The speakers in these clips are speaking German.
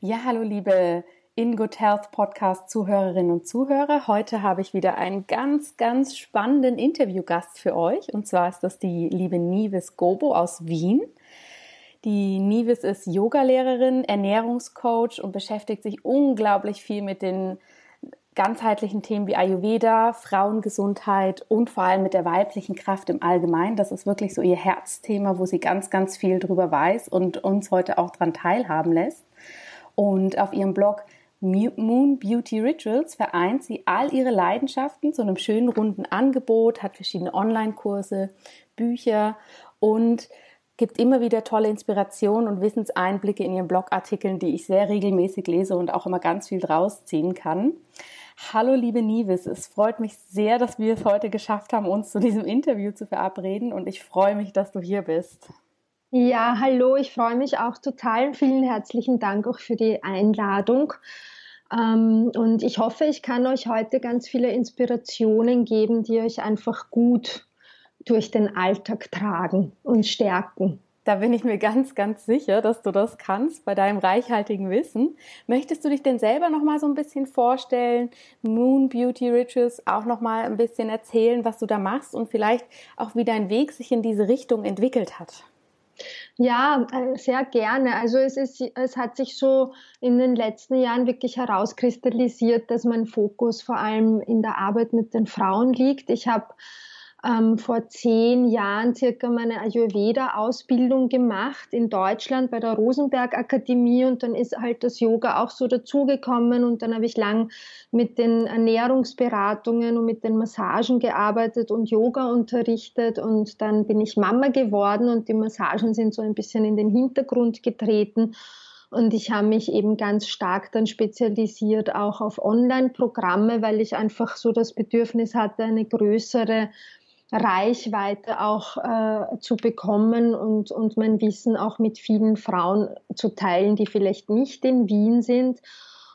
Ja, hallo liebe In Good Health Podcast Zuhörerinnen und Zuhörer. Heute habe ich wieder einen ganz, ganz spannenden Interviewgast für euch. Und zwar ist das die liebe Nives Gobo aus Wien. Die Nives ist Yogalehrerin, Ernährungscoach und beschäftigt sich unglaublich viel mit den ganzheitlichen Themen wie Ayurveda, Frauengesundheit und vor allem mit der weiblichen Kraft im Allgemeinen. Das ist wirklich so ihr Herzthema, wo sie ganz, ganz viel drüber weiß und uns heute auch daran teilhaben lässt. Und auf ihrem Blog Moon Beauty Rituals vereint sie all ihre Leidenschaften zu einem schönen runden Angebot, hat verschiedene Online-Kurse, Bücher und gibt immer wieder tolle Inspirationen und Wissenseinblicke in ihren Blogartikeln, die ich sehr regelmäßig lese und auch immer ganz viel draus ziehen kann. Hallo liebe Nivis, es freut mich sehr, dass wir es heute geschafft haben, uns zu diesem Interview zu verabreden und ich freue mich, dass du hier bist. Ja, hallo, ich freue mich auch total. Vielen herzlichen Dank auch für die Einladung. Ähm, und ich hoffe, ich kann euch heute ganz viele Inspirationen geben, die euch einfach gut durch den Alltag tragen und stärken. Da bin ich mir ganz, ganz sicher, dass du das kannst bei deinem reichhaltigen Wissen. Möchtest du dich denn selber noch mal so ein bisschen vorstellen? Moon Beauty Rituals auch noch mal ein bisschen erzählen, was du da machst und vielleicht auch wie dein Weg sich in diese Richtung entwickelt hat? Ja, äh, sehr gerne. Also es, ist, es hat sich so in den letzten Jahren wirklich herauskristallisiert, dass mein Fokus vor allem in der Arbeit mit den Frauen liegt. Ich habe ähm, vor zehn Jahren circa meine Ayurveda-Ausbildung gemacht in Deutschland bei der Rosenberg Akademie und dann ist halt das Yoga auch so dazugekommen und dann habe ich lang mit den Ernährungsberatungen und mit den Massagen gearbeitet und Yoga unterrichtet und dann bin ich Mama geworden und die Massagen sind so ein bisschen in den Hintergrund getreten. Und ich habe mich eben ganz stark dann spezialisiert auch auf Online-Programme, weil ich einfach so das Bedürfnis hatte, eine größere Reichweite auch äh, zu bekommen und, und mein Wissen auch mit vielen Frauen zu teilen, die vielleicht nicht in Wien sind.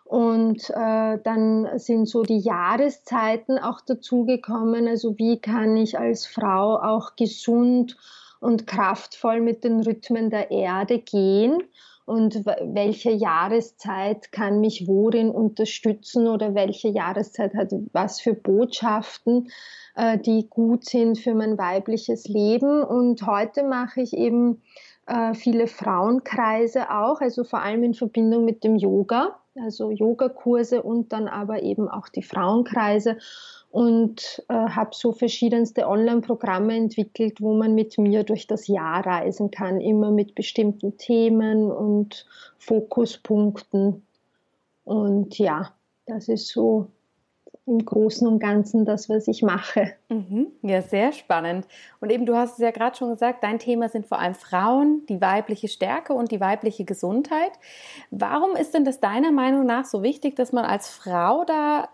Und äh, dann sind so die Jahreszeiten auch dazugekommen. Also wie kann ich als Frau auch gesund und kraftvoll mit den Rhythmen der Erde gehen? Und welche Jahreszeit kann mich worin unterstützen oder welche Jahreszeit hat was für Botschaften, äh, die gut sind für mein weibliches Leben. Und heute mache ich eben äh, viele Frauenkreise auch, also vor allem in Verbindung mit dem Yoga, also Yogakurse und dann aber eben auch die Frauenkreise und äh, habe so verschiedenste Online-Programme entwickelt, wo man mit mir durch das Jahr reisen kann, immer mit bestimmten Themen und Fokuspunkten. Und ja, das ist so im Großen und Ganzen das, was ich mache. Mhm. Ja, sehr spannend. Und eben, du hast es ja gerade schon gesagt, dein Thema sind vor allem Frauen, die weibliche Stärke und die weibliche Gesundheit. Warum ist denn das deiner Meinung nach so wichtig, dass man als Frau da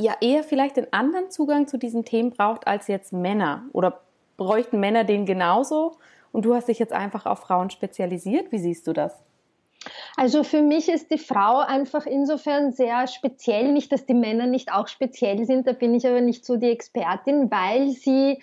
ja eher vielleicht einen anderen Zugang zu diesen Themen braucht als jetzt Männer? Oder bräuchten Männer den genauso? Und du hast dich jetzt einfach auf Frauen spezialisiert. Wie siehst du das? Also für mich ist die Frau einfach insofern sehr speziell. Nicht, dass die Männer nicht auch speziell sind, da bin ich aber nicht so die Expertin, weil sie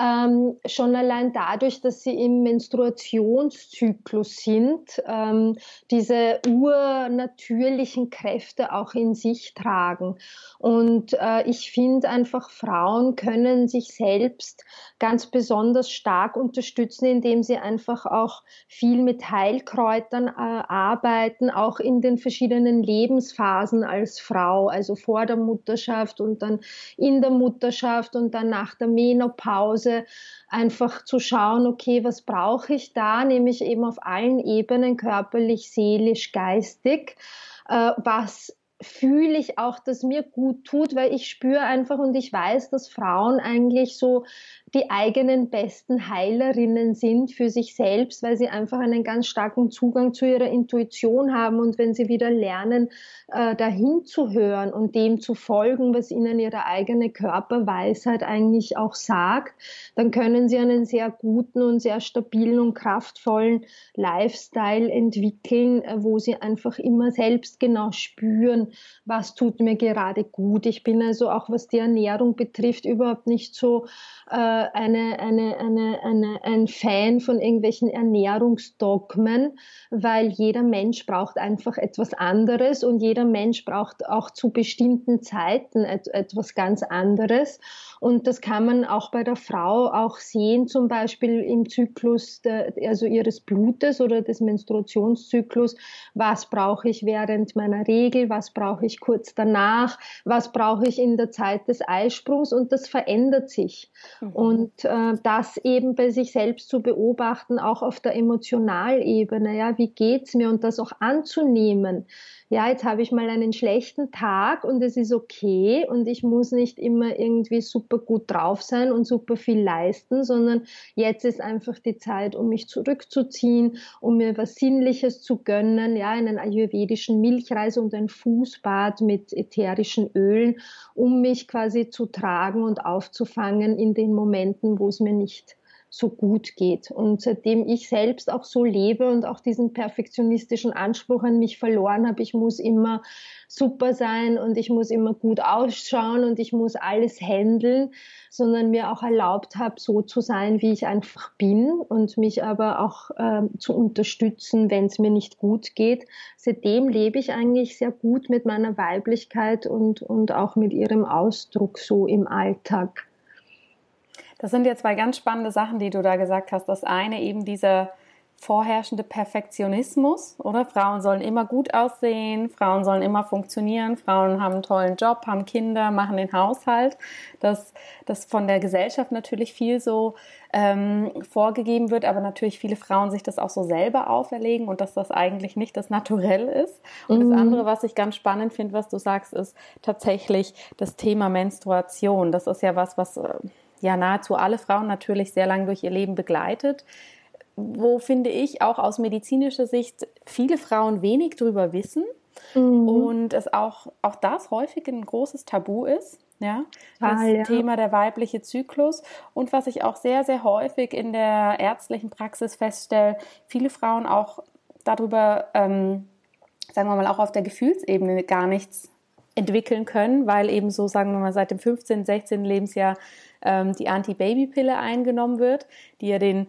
ähm, schon allein dadurch, dass sie im Menstruationszyklus sind, ähm, diese urnatürlichen Kräfte auch in sich tragen. Und äh, ich finde einfach, Frauen können sich selbst ganz besonders stark unterstützen, indem sie einfach auch viel mit Heilkräutern äh, arbeiten, auch in den verschiedenen Lebensphasen als Frau, also vor der Mutterschaft und dann in der Mutterschaft und dann nach der Menopause Hause einfach zu schauen, okay, was brauche ich da, nämlich eben auf allen Ebenen, körperlich, seelisch, geistig, äh, was fühle ich auch, dass mir gut tut, weil ich spüre einfach und ich weiß, dass Frauen eigentlich so die eigenen besten Heilerinnen sind für sich selbst, weil sie einfach einen ganz starken Zugang zu ihrer Intuition haben und wenn sie wieder lernen, äh, dahin zu hören und dem zu folgen, was ihnen ihre eigene Körperweisheit eigentlich auch sagt, dann können sie einen sehr guten und sehr stabilen und kraftvollen Lifestyle entwickeln, äh, wo sie einfach immer selbst genau spüren, was tut mir gerade gut. Ich bin also auch, was die Ernährung betrifft, überhaupt nicht so äh, eine, eine, eine, eine, ein Fan von irgendwelchen Ernährungsdogmen, weil jeder Mensch braucht einfach etwas anderes und jeder Mensch braucht auch zu bestimmten Zeiten et etwas ganz anderes. Und das kann man auch bei der Frau auch sehen, zum Beispiel im Zyklus der, also ihres Blutes oder des Menstruationszyklus. Was brauche ich während meiner Regel? Was brauche ich kurz danach? Was brauche ich in der Zeit des Eisprungs? Und das verändert sich. Mhm. Und äh, das eben bei sich selbst zu beobachten, auch auf der Emotionalebene. Ja, wie geht's mir? Und das auch anzunehmen ja, jetzt habe ich mal einen schlechten Tag und es ist okay und ich muss nicht immer irgendwie super gut drauf sein und super viel leisten, sondern jetzt ist einfach die Zeit, um mich zurückzuziehen, um mir was Sinnliches zu gönnen, ja, einen ayurvedischen Milchreis und ein Fußbad mit ätherischen Ölen, um mich quasi zu tragen und aufzufangen in den Momenten, wo es mir nicht so gut geht. Und seitdem ich selbst auch so lebe und auch diesen perfektionistischen Anspruch an mich verloren habe, ich muss immer super sein und ich muss immer gut ausschauen und ich muss alles handeln, sondern mir auch erlaubt habe, so zu sein, wie ich einfach bin und mich aber auch äh, zu unterstützen, wenn es mir nicht gut geht. Seitdem lebe ich eigentlich sehr gut mit meiner Weiblichkeit und, und auch mit ihrem Ausdruck so im Alltag. Das sind ja zwei ganz spannende Sachen, die du da gesagt hast. Das eine eben dieser vorherrschende Perfektionismus, oder? Frauen sollen immer gut aussehen, Frauen sollen immer funktionieren, Frauen haben einen tollen Job, haben Kinder, machen den Haushalt. Dass das von der Gesellschaft natürlich viel so ähm, vorgegeben wird, aber natürlich viele Frauen sich das auch so selber auferlegen und dass das eigentlich nicht das Naturell ist. Und mhm. das andere, was ich ganz spannend finde, was du sagst, ist tatsächlich das Thema Menstruation. Das ist ja was, was äh, ja nahezu alle Frauen natürlich sehr lang durch ihr Leben begleitet, wo finde ich auch aus medizinischer Sicht viele Frauen wenig drüber wissen mhm. und es auch, auch das häufig ein großes Tabu ist. Ja, das ah, ja. Thema der weibliche Zyklus und was ich auch sehr, sehr häufig in der ärztlichen Praxis feststelle, viele Frauen auch darüber, ähm, sagen wir mal, auch auf der Gefühlsebene gar nichts entwickeln können, weil eben so, sagen wir mal, seit dem 15., 16. Lebensjahr ähm, die Anti-Baby-Pille eingenommen wird, die ja den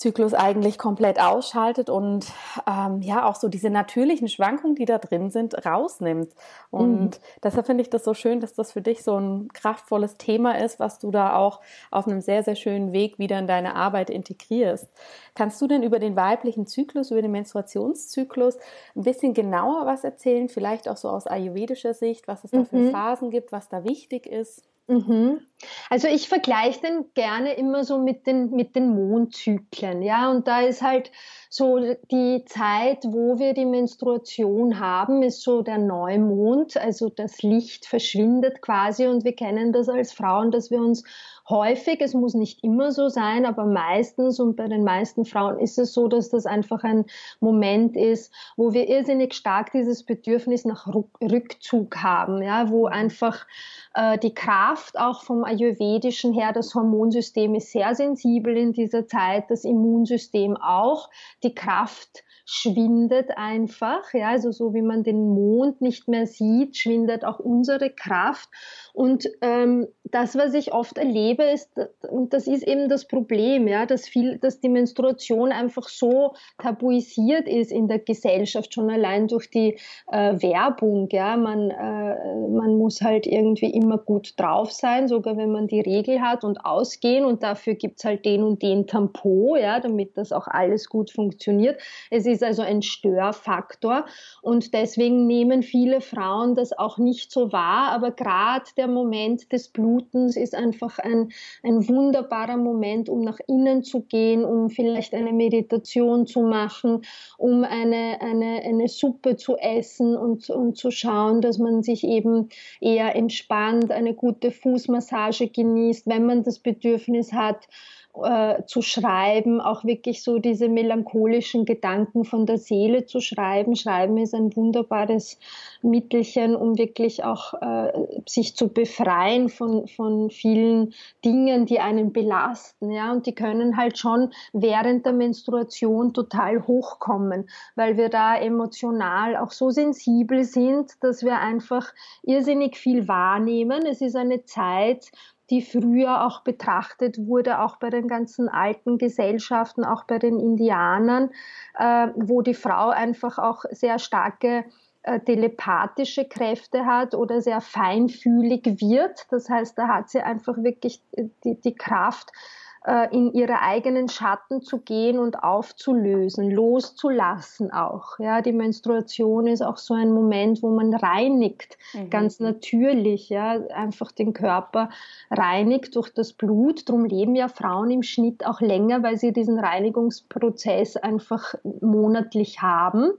Zyklus eigentlich komplett ausschaltet und ähm, ja auch so diese natürlichen Schwankungen, die da drin sind, rausnimmt. Und mhm. deshalb finde ich das so schön, dass das für dich so ein kraftvolles Thema ist, was du da auch auf einem sehr, sehr schönen Weg wieder in deine Arbeit integrierst. Kannst du denn über den weiblichen Zyklus, über den Menstruationszyklus ein bisschen genauer was erzählen? Vielleicht auch so aus ayurvedischer Sicht, was es da für mhm. Phasen gibt, was da wichtig ist? Mhm. Also ich vergleiche den gerne immer so mit den, mit den Mondzyklen, ja, und da ist halt so die Zeit, wo wir die Menstruation haben, ist so der Neumond, also das Licht verschwindet quasi und wir kennen das als Frauen, dass wir uns häufig, es muss nicht immer so sein, aber meistens und bei den meisten Frauen ist es so, dass das einfach ein Moment ist, wo wir irrsinnig stark dieses Bedürfnis nach Rückzug haben, ja, wo einfach äh, die Kraft auch vom Ayurvedischen her, das Hormonsystem ist sehr sensibel in dieser Zeit, das Immunsystem auch, die Kraft schwindet einfach, ja, also so wie man den Mond nicht mehr sieht, schwindet auch unsere Kraft. Und ähm, das, was ich oft erlebe, ist, und das ist eben das Problem, ja, dass viel, dass die Menstruation einfach so tabuisiert ist in der Gesellschaft, schon allein durch die äh, Werbung, ja, man, äh, man muss halt irgendwie immer gut drauf sein, sogar wenn man die Regel hat und ausgehen und dafür gibt's halt den und den Tampon, ja, damit das auch alles gut funktioniert. Es ist also ein Störfaktor und deswegen nehmen viele Frauen das auch nicht so wahr, aber gerade der Moment des Blutens ist einfach ein, ein wunderbarer Moment, um nach innen zu gehen, um vielleicht eine Meditation zu machen, um eine, eine, eine Suppe zu essen und, und zu schauen, dass man sich eben eher entspannt, eine gute Fußmassage genießt, wenn man das Bedürfnis hat, äh, zu schreiben, auch wirklich so diese melancholischen Gedanken von der Seele zu schreiben. Schreiben ist ein wunderbares Mittelchen, um wirklich auch äh, sich zu befreien von, von vielen Dingen, die einen belasten. Ja? Und die können halt schon während der Menstruation total hochkommen, weil wir da emotional auch so sensibel sind, dass wir einfach irrsinnig viel wahrnehmen. Es ist eine Zeit, die früher auch betrachtet wurde, auch bei den ganzen alten Gesellschaften, auch bei den Indianern, äh, wo die Frau einfach auch sehr starke äh, telepathische Kräfte hat oder sehr feinfühlig wird. Das heißt, da hat sie einfach wirklich die, die Kraft, äh, in ihre eigenen Schatten zu gehen und aufzulösen, loszulassen auch. Ja, die Menstruation ist auch so ein Moment, wo man reinigt, mhm. ganz natürlich, ja, einfach den Körper reinigt durch das Blut. Drum leben ja Frauen im Schnitt auch länger, weil sie diesen Reinigungsprozess einfach monatlich haben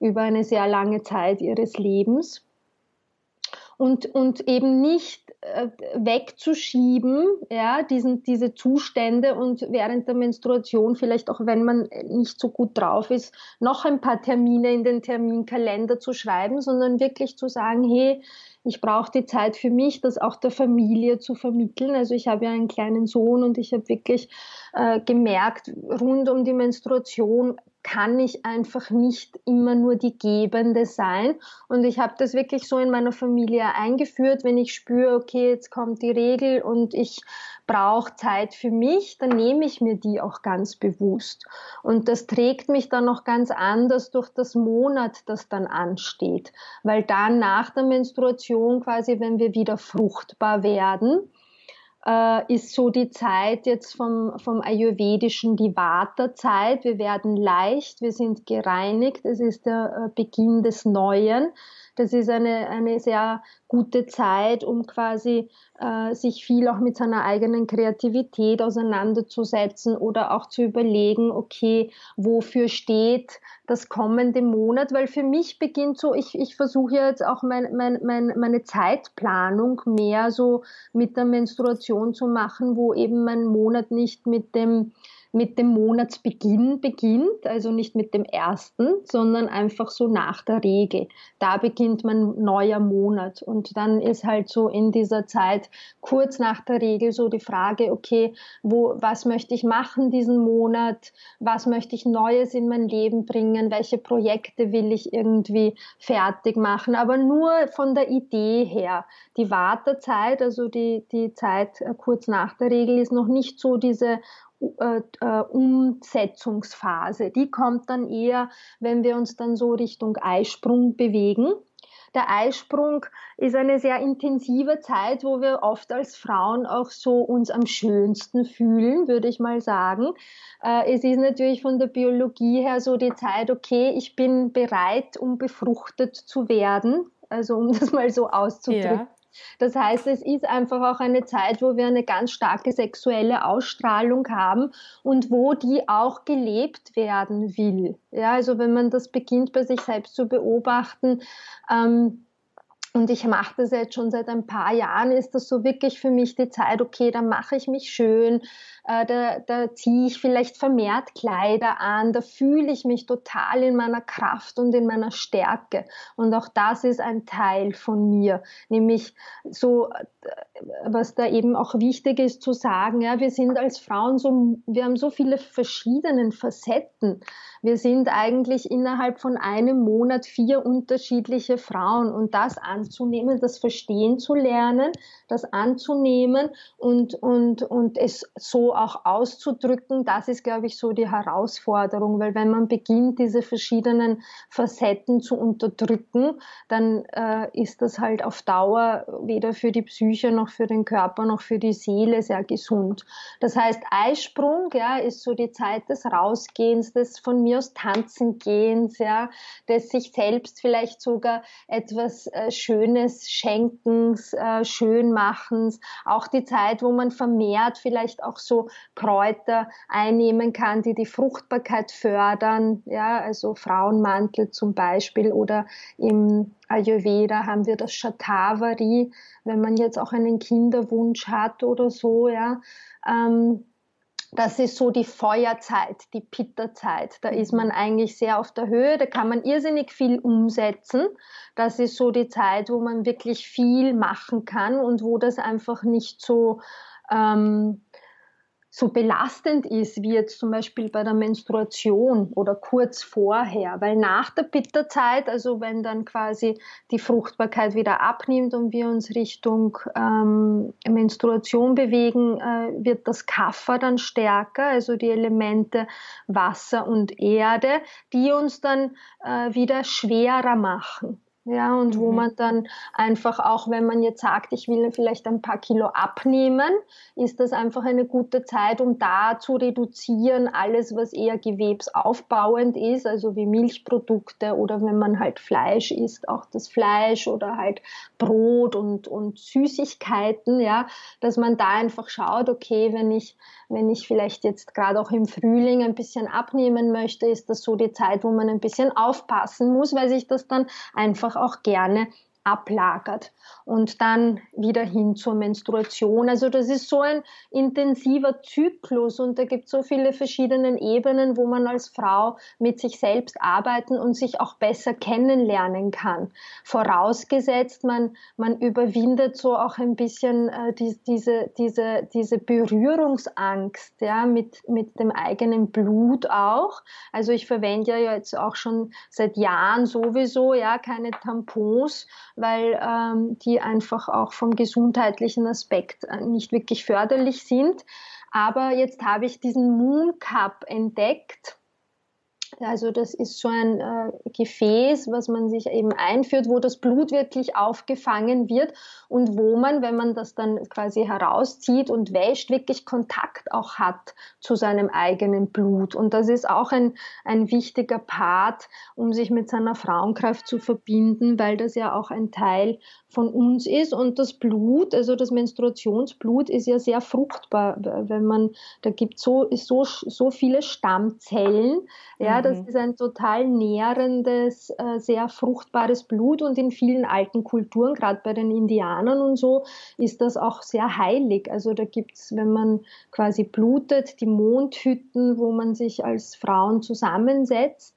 über eine sehr lange Zeit ihres Lebens und, und eben nicht äh, wegzuschieben, ja, diesen, diese Zustände und während der Menstruation vielleicht auch, wenn man nicht so gut drauf ist, noch ein paar Termine in den Terminkalender zu schreiben, sondern wirklich zu sagen, hey, ich brauche die Zeit für mich, das auch der Familie zu vermitteln. Also ich habe ja einen kleinen Sohn und ich habe wirklich äh, gemerkt, rund um die Menstruation kann ich einfach nicht immer nur die Gebende sein. Und ich habe das wirklich so in meiner Familie eingeführt, wenn ich spüre, okay, jetzt kommt die Regel und ich brauche Zeit für mich, dann nehme ich mir die auch ganz bewusst. Und das trägt mich dann noch ganz anders durch das Monat, das dann ansteht. Weil dann nach der Menstruation quasi, wenn wir wieder fruchtbar werden, äh, ist so die Zeit jetzt vom, vom Ayurvedischen die Vata-Zeit. Wir werden leicht, wir sind gereinigt, es ist der äh, Beginn des Neuen. Das ist eine, eine sehr gute Zeit, um quasi äh, sich viel auch mit seiner eigenen Kreativität auseinanderzusetzen oder auch zu überlegen, okay, wofür steht das kommende Monat, weil für mich beginnt so, ich, ich versuche jetzt auch mein, mein, mein, meine Zeitplanung mehr so mit der Menstruation zu machen, wo eben mein Monat nicht mit dem mit dem Monatsbeginn beginnt, also nicht mit dem ersten, sondern einfach so nach der Regel. Da beginnt mein neuer Monat und dann ist halt so in dieser Zeit kurz nach der Regel so die Frage, okay, wo, was möchte ich machen diesen Monat? Was möchte ich Neues in mein Leben bringen? Welche Projekte will ich irgendwie fertig machen? Aber nur von der Idee her. Die Wartezeit, also die, die Zeit äh, kurz nach der Regel ist noch nicht so diese äh, äh, Umsetzungsphase. Die kommt dann eher, wenn wir uns dann so Richtung Eisprung bewegen. Der Eisprung ist eine sehr intensive Zeit, wo wir oft als Frauen auch so uns am schönsten fühlen, würde ich mal sagen. Äh, es ist natürlich von der Biologie her so die Zeit, okay, ich bin bereit, um befruchtet zu werden. Also um das mal so auszudrücken. Ja. Das heißt, es ist einfach auch eine Zeit, wo wir eine ganz starke sexuelle Ausstrahlung haben und wo die auch gelebt werden will. Ja, also wenn man das beginnt bei sich selbst zu beobachten, ähm, und ich mache das jetzt schon seit ein paar Jahren, ist das so wirklich für mich die Zeit, okay, dann mache ich mich schön, äh, da, da ziehe ich vielleicht vermehrt Kleider an, da fühle ich mich total in meiner Kraft und in meiner Stärke. Und auch das ist ein Teil von mir, nämlich so, äh, was da eben auch wichtig ist zu sagen, ja, wir sind als Frauen so, wir haben so viele verschiedene Facetten. Wir sind eigentlich innerhalb von einem Monat vier unterschiedliche Frauen und das anzunehmen, das verstehen zu lernen, das anzunehmen und, und, und es so auch auszudrücken, das ist, glaube ich, so die Herausforderung, weil wenn man beginnt, diese verschiedenen Facetten zu unterdrücken, dann äh, ist das halt auf Dauer weder für die Psyche noch für den Körper noch für die Seele sehr gesund. Das heißt, Eisprung, ja, ist so die Zeit des Rausgehens, des von mir aus Tanzen gehens, ja, des sich selbst vielleicht sogar etwas äh, Schönes Schenkens, äh, Schönmachens, auch die Zeit, wo man vermehrt vielleicht auch so Kräuter einnehmen kann, die die Fruchtbarkeit fördern, ja, also Frauenmantel zum Beispiel oder im Ayurveda haben wir das Shatavari, wenn man jetzt auch einen Kinderwunsch hat oder so, ja. Ähm, das ist so die Feuerzeit, die Pitterzeit. Da ist man eigentlich sehr auf der Höhe, da kann man irrsinnig viel umsetzen. Das ist so die Zeit, wo man wirklich viel machen kann und wo das einfach nicht so ähm, so belastend ist wie jetzt zum Beispiel bei der Menstruation oder kurz vorher, weil nach der Bitterzeit, also wenn dann quasi die Fruchtbarkeit wieder abnimmt und wir uns Richtung ähm, Menstruation bewegen, äh, wird das Kaffer dann stärker, also die Elemente Wasser und Erde, die uns dann äh, wieder schwerer machen. Ja, und wo mhm. man dann einfach auch, wenn man jetzt sagt, ich will vielleicht ein paar Kilo abnehmen, ist das einfach eine gute Zeit, um da zu reduzieren, alles, was eher gewebsaufbauend ist, also wie Milchprodukte oder wenn man halt Fleisch isst, auch das Fleisch oder halt Brot und, und Süßigkeiten, ja, dass man da einfach schaut, okay, wenn ich, wenn ich vielleicht jetzt gerade auch im Frühling ein bisschen abnehmen möchte, ist das so die Zeit, wo man ein bisschen aufpassen muss, weil sich das dann einfach auch gerne ablagert und dann wieder hin zur Menstruation. Also das ist so ein intensiver Zyklus und da gibt es so viele verschiedene Ebenen, wo man als Frau mit sich selbst arbeiten und sich auch besser kennenlernen kann. Vorausgesetzt, man, man überwindet so auch ein bisschen äh, die, diese, diese, diese Berührungsangst ja, mit, mit dem eigenen Blut auch. Also ich verwende ja jetzt auch schon seit Jahren sowieso ja keine Tampons, weil ähm, die einfach auch vom gesundheitlichen Aspekt äh, nicht wirklich förderlich sind. Aber jetzt habe ich diesen Moon Cup entdeckt also das ist so ein äh, Gefäß, was man sich eben einführt, wo das Blut wirklich aufgefangen wird und wo man, wenn man das dann quasi herauszieht und wäscht, wirklich Kontakt auch hat zu seinem eigenen Blut. Und das ist auch ein, ein wichtiger Part, um sich mit seiner Frauenkraft zu verbinden, weil das ja auch ein Teil von uns ist. Und das Blut, also das Menstruationsblut, ist ja sehr fruchtbar, wenn man, da gibt so, so, so viele Stammzellen, ja, das mhm. ist ein total nährendes, äh, sehr fruchtbares Blut und in vielen alten Kulturen, gerade bei den Indianern und so, ist das auch sehr heilig. Also da gibt's, wenn man quasi blutet, die Mondhütten, wo man sich als Frauen zusammensetzt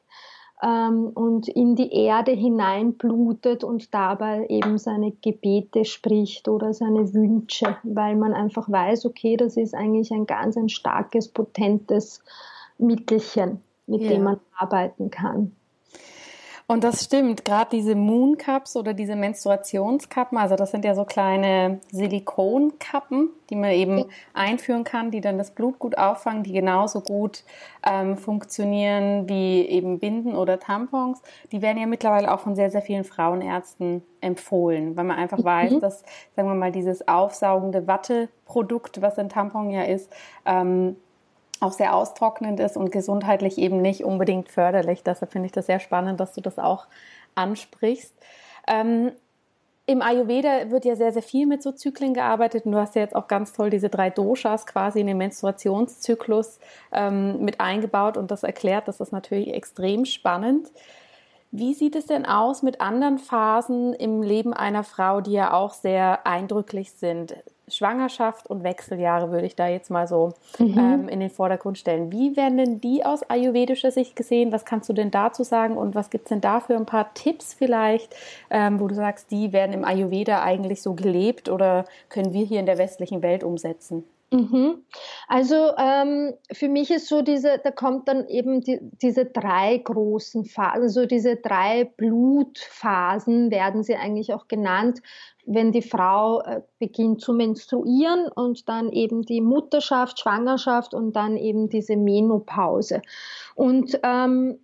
ähm, und in die Erde hineinblutet und dabei eben seine Gebete spricht oder seine Wünsche, weil man einfach weiß, okay, das ist eigentlich ein ganz ein starkes, potentes Mittelchen, mit ja. dem man arbeiten kann. Und das stimmt, gerade diese Moon Cups oder diese Menstruationskappen, also das sind ja so kleine Silikonkappen, die man eben einführen kann, die dann das Blut gut auffangen, die genauso gut ähm, funktionieren wie eben Binden oder Tampons. Die werden ja mittlerweile auch von sehr, sehr vielen Frauenärzten empfohlen, weil man einfach mhm. weiß, dass, sagen wir mal, dieses aufsaugende Watteprodukt, was ein Tampon ja ist, ähm, auch sehr austrocknend ist und gesundheitlich eben nicht unbedingt förderlich. Deshalb finde ich das sehr spannend, dass du das auch ansprichst. Ähm, Im Ayurveda wird ja sehr, sehr viel mit so Zyklen gearbeitet und du hast ja jetzt auch ganz toll diese drei Doshas quasi in den Menstruationszyklus ähm, mit eingebaut und das erklärt. Das ist natürlich extrem spannend. Wie sieht es denn aus mit anderen Phasen im Leben einer Frau, die ja auch sehr eindrücklich sind? Schwangerschaft und Wechseljahre würde ich da jetzt mal so mhm. ähm, in den Vordergrund stellen. Wie werden denn die aus ayurvedischer Sicht gesehen? Was kannst du denn dazu sagen und was gibt es denn da für ein paar Tipps vielleicht, ähm, wo du sagst, die werden im Ayurveda eigentlich so gelebt oder können wir hier in der westlichen Welt umsetzen? Mhm. Also ähm, für mich ist so diese, da kommt dann eben die, diese drei großen Phasen, so diese drei Blutphasen werden sie eigentlich auch genannt, wenn die Frau äh, beginnt zu menstruieren und dann eben die Mutterschaft, Schwangerschaft und dann eben diese Menopause. Und ähm,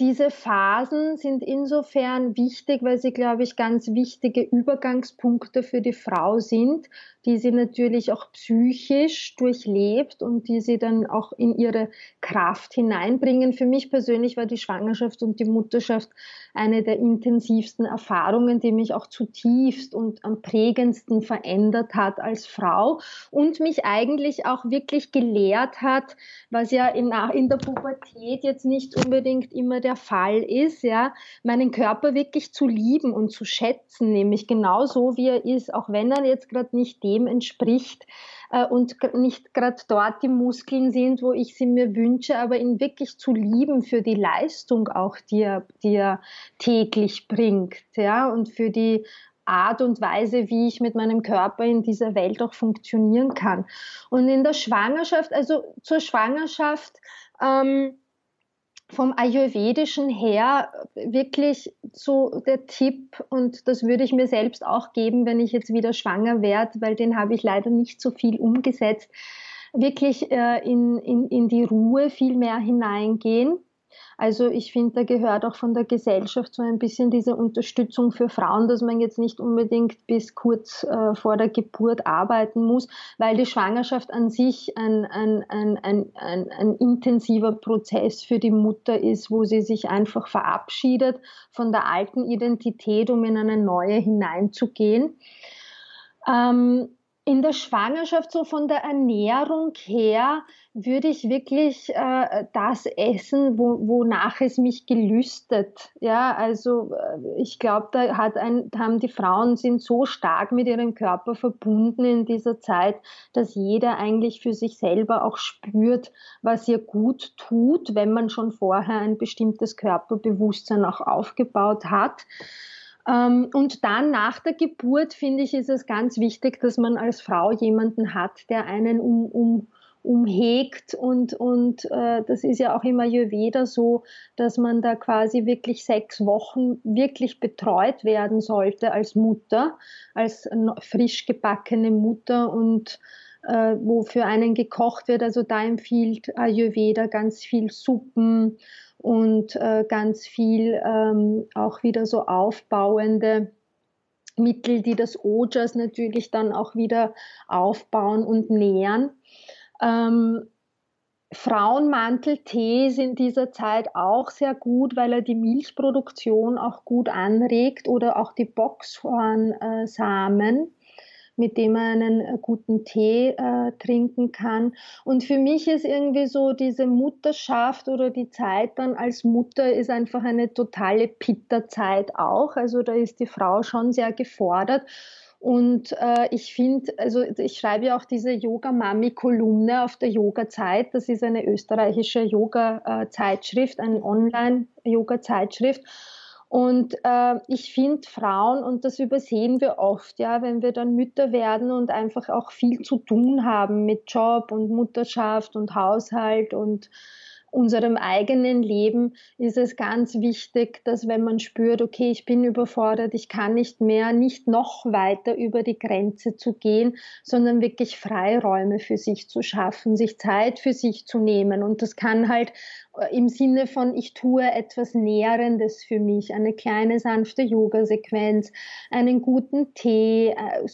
diese Phasen sind insofern wichtig, weil sie, glaube ich, ganz wichtige Übergangspunkte für die Frau sind, die sie natürlich auch psychisch durchlebt und die sie dann auch in ihre Kraft hineinbringen. Für mich persönlich war die Schwangerschaft und die Mutterschaft eine der intensivsten Erfahrungen, die mich auch zutiefst und am prägendsten verändert hat als Frau und mich eigentlich auch wirklich gelehrt hat, was ja in, in der Pubertät jetzt nicht unbedingt immer der Fall ist, ja, meinen Körper wirklich zu lieben und zu schätzen, nämlich genauso wie er ist, auch wenn er jetzt gerade nicht dem entspricht äh, und nicht gerade dort die Muskeln sind, wo ich sie mir wünsche, aber ihn wirklich zu lieben für die Leistung auch, die er, die er täglich bringt, ja, und für die Art und Weise, wie ich mit meinem Körper in dieser Welt auch funktionieren kann. Und in der Schwangerschaft, also zur Schwangerschaft, ähm, vom Ayurvedischen her wirklich so der Tipp, und das würde ich mir selbst auch geben, wenn ich jetzt wieder schwanger werde, weil den habe ich leider nicht so viel umgesetzt, wirklich äh, in, in, in die Ruhe viel mehr hineingehen also ich finde, da gehört auch von der Gesellschaft so ein bisschen diese Unterstützung für Frauen, dass man jetzt nicht unbedingt bis kurz äh, vor der Geburt arbeiten muss, weil die Schwangerschaft an sich ein, ein, ein, ein, ein, ein intensiver Prozess für die Mutter ist, wo sie sich einfach verabschiedet von der alten Identität, um in eine neue hineinzugehen. Ähm, in der Schwangerschaft, so von der Ernährung her, würde ich wirklich äh, das essen, wo, wonach es mich gelüstet. Ja, also äh, ich glaube, da hat ein, haben die Frauen sind so stark mit ihrem Körper verbunden in dieser Zeit, dass jeder eigentlich für sich selber auch spürt, was ihr gut tut, wenn man schon vorher ein bestimmtes Körperbewusstsein auch aufgebaut hat. Ähm, und dann nach der Geburt, finde ich, ist es ganz wichtig, dass man als Frau jemanden hat, der einen um, um, umhegt und, und äh, das ist ja auch immer Ayurveda so, dass man da quasi wirklich sechs Wochen wirklich betreut werden sollte als Mutter, als frisch gebackene Mutter und äh, wo für einen gekocht wird. Also da empfiehlt Ayurveda ganz viel Suppen und äh, ganz viel ähm, auch wieder so aufbauende Mittel, die das Ojas natürlich dann auch wieder aufbauen und nähern. Ähm, Frauenmanteltee ist in dieser Zeit auch sehr gut, weil er die Milchproduktion auch gut anregt oder auch die Boxhornsamen mit dem man einen äh, guten Tee äh, trinken kann. Und für mich ist irgendwie so diese Mutterschaft oder die Zeit dann als Mutter ist einfach eine totale Pitta-Zeit auch. Also da ist die Frau schon sehr gefordert. Und äh, ich finde, also ich schreibe ja auch diese Yoga-Mami-Kolumne auf der Yoga-Zeit. Das ist eine österreichische Yoga-Zeitschrift, eine Online-Yoga-Zeitschrift. Und äh, ich finde Frauen, und das übersehen wir oft, ja, wenn wir dann Mütter werden und einfach auch viel zu tun haben mit Job und Mutterschaft und Haushalt und unserem eigenen Leben ist es ganz wichtig, dass wenn man spürt, okay, ich bin überfordert, ich kann nicht mehr, nicht noch weiter über die Grenze zu gehen, sondern wirklich Freiräume für sich zu schaffen, sich Zeit für sich zu nehmen. Und das kann halt im Sinne von, ich tue etwas Nährendes für mich, eine kleine sanfte Yoga-Sequenz, einen guten Tee, äh,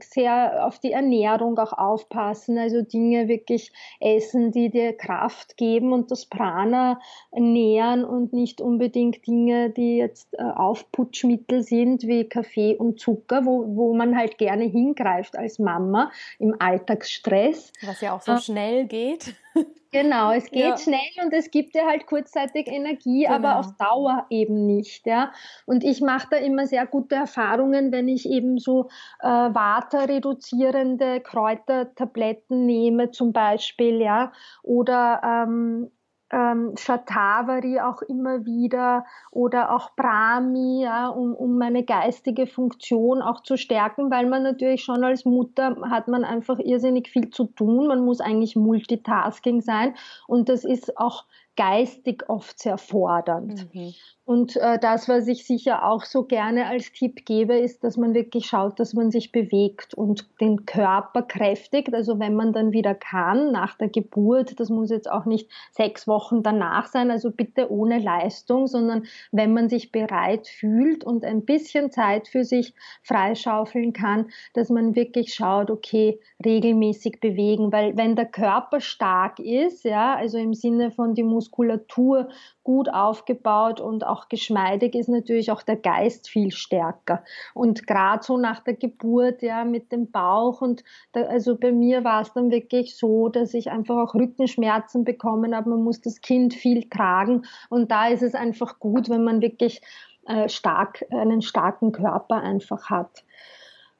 sehr auf die Ernährung auch aufpassen, also Dinge wirklich essen, die dir Kraft geben und das Prana nähern und nicht unbedingt Dinge, die jetzt äh, Aufputschmittel sind, wie Kaffee und Zucker, wo, wo man halt gerne hingreift als Mama im Alltagsstress. Was ja auch so schnell geht. Genau, es geht ja. schnell und es gibt dir halt kurzzeitig Energie, genau. aber auf Dauer eben nicht. Ja. Und ich mache da immer sehr gute Erfahrungen, wenn ich eben so äh, Vata-reduzierende Kräutertabletten nehme, zum Beispiel, ja, oder ähm, ähm, Shatavari auch immer wieder oder auch Brahmi, ja, um, um meine geistige Funktion auch zu stärken, weil man natürlich schon als Mutter hat man einfach irrsinnig viel zu tun. Man muss eigentlich Multitasking sein und das ist auch geistig oft sehr fordernd. Mhm. Und äh, das, was ich sicher auch so gerne als Tipp gebe, ist, dass man wirklich schaut, dass man sich bewegt und den Körper kräftigt. Also wenn man dann wieder kann, nach der Geburt, das muss jetzt auch nicht sechs Wochen danach sein, also bitte ohne Leistung, sondern wenn man sich bereit fühlt und ein bisschen Zeit für sich freischaufeln kann, dass man wirklich schaut, okay, regelmäßig bewegen, weil wenn der Körper stark ist, ja, also im Sinne von die Muskulatur gut aufgebaut und auch geschmeidig ist natürlich auch der Geist viel stärker. Und gerade so nach der Geburt, ja, mit dem Bauch und da, also bei mir war es dann wirklich so, dass ich einfach auch Rückenschmerzen bekommen habe. Man muss das Kind viel tragen und da ist es einfach gut, wenn man wirklich äh, stark, einen starken Körper einfach hat.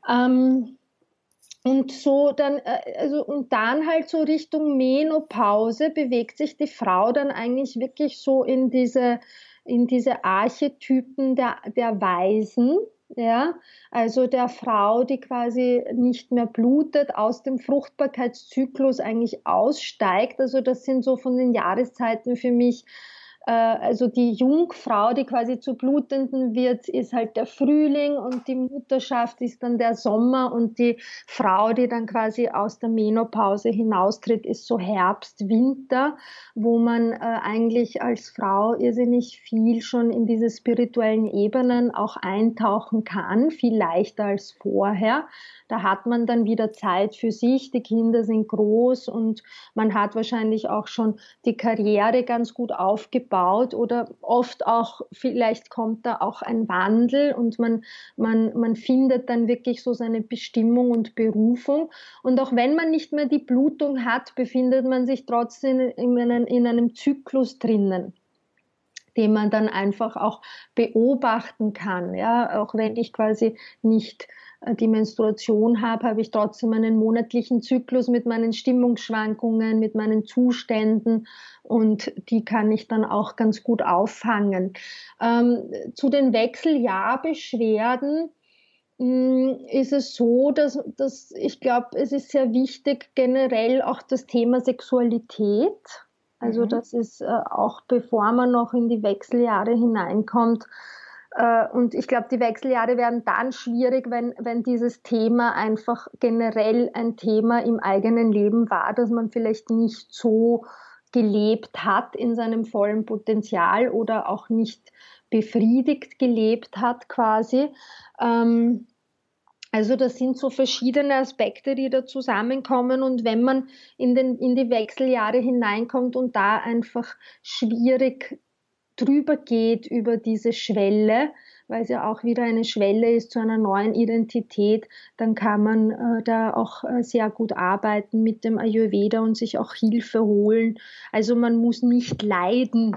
Ähm, und so dann, äh, also, und dann halt so Richtung Menopause bewegt sich die Frau dann eigentlich wirklich so in diese, in diese Archetypen der, der Weisen, ja, also der Frau, die quasi nicht mehr blutet, aus dem Fruchtbarkeitszyklus eigentlich aussteigt. Also das sind so von den Jahreszeiten für mich also die Jungfrau, die quasi zu Blutenden wird, ist halt der Frühling und die Mutterschaft ist dann der Sommer und die Frau, die dann quasi aus der Menopause hinaustritt, ist so Herbst, Winter, wo man äh, eigentlich als Frau irrsinnig viel schon in diese spirituellen Ebenen auch eintauchen kann, viel leichter als vorher. Da hat man dann wieder Zeit für sich, die Kinder sind groß und man hat wahrscheinlich auch schon die Karriere ganz gut aufgebaut oder oft auch, vielleicht kommt da auch ein Wandel und man, man, man findet dann wirklich so seine Bestimmung und Berufung. Und auch wenn man nicht mehr die Blutung hat, befindet man sich trotzdem in einem, in einem Zyklus drinnen den man dann einfach auch beobachten kann. Ja, auch wenn ich quasi nicht äh, die Menstruation habe, habe ich trotzdem einen monatlichen Zyklus mit meinen Stimmungsschwankungen, mit meinen Zuständen und die kann ich dann auch ganz gut auffangen. Ähm, zu den Wechseljahrbeschwerden mm, ist es so, dass, dass ich glaube, es ist sehr wichtig generell auch das Thema Sexualität. Also mhm. das ist äh, auch bevor man noch in die Wechseljahre hineinkommt, äh, und ich glaube, die Wechseljahre werden dann schwierig, wenn, wenn dieses Thema einfach generell ein Thema im eigenen Leben war, dass man vielleicht nicht so gelebt hat in seinem vollen Potenzial oder auch nicht befriedigt gelebt hat quasi. Ähm, also das sind so verschiedene Aspekte, die da zusammenkommen und wenn man in, den, in die Wechseljahre hineinkommt und da einfach schwierig drüber geht über diese Schwelle, weil es ja auch wieder eine Schwelle ist zu einer neuen Identität, dann kann man äh, da auch äh, sehr gut arbeiten mit dem Ayurveda und sich auch Hilfe holen. Also man muss nicht leiden,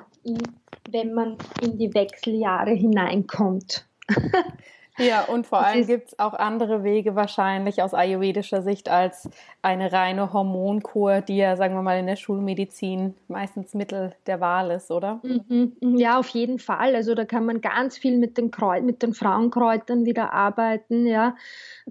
wenn man in die Wechseljahre hineinkommt. Ja, und vor allem gibt es auch andere Wege wahrscheinlich aus ayurvedischer Sicht als eine reine Hormonkur, die ja, sagen wir mal, in der Schulmedizin meistens Mittel der Wahl ist, oder? Mhm, mhm. Ja, auf jeden Fall. Also da kann man ganz viel mit den, Kräut mit den Frauenkräutern wieder arbeiten. Ja,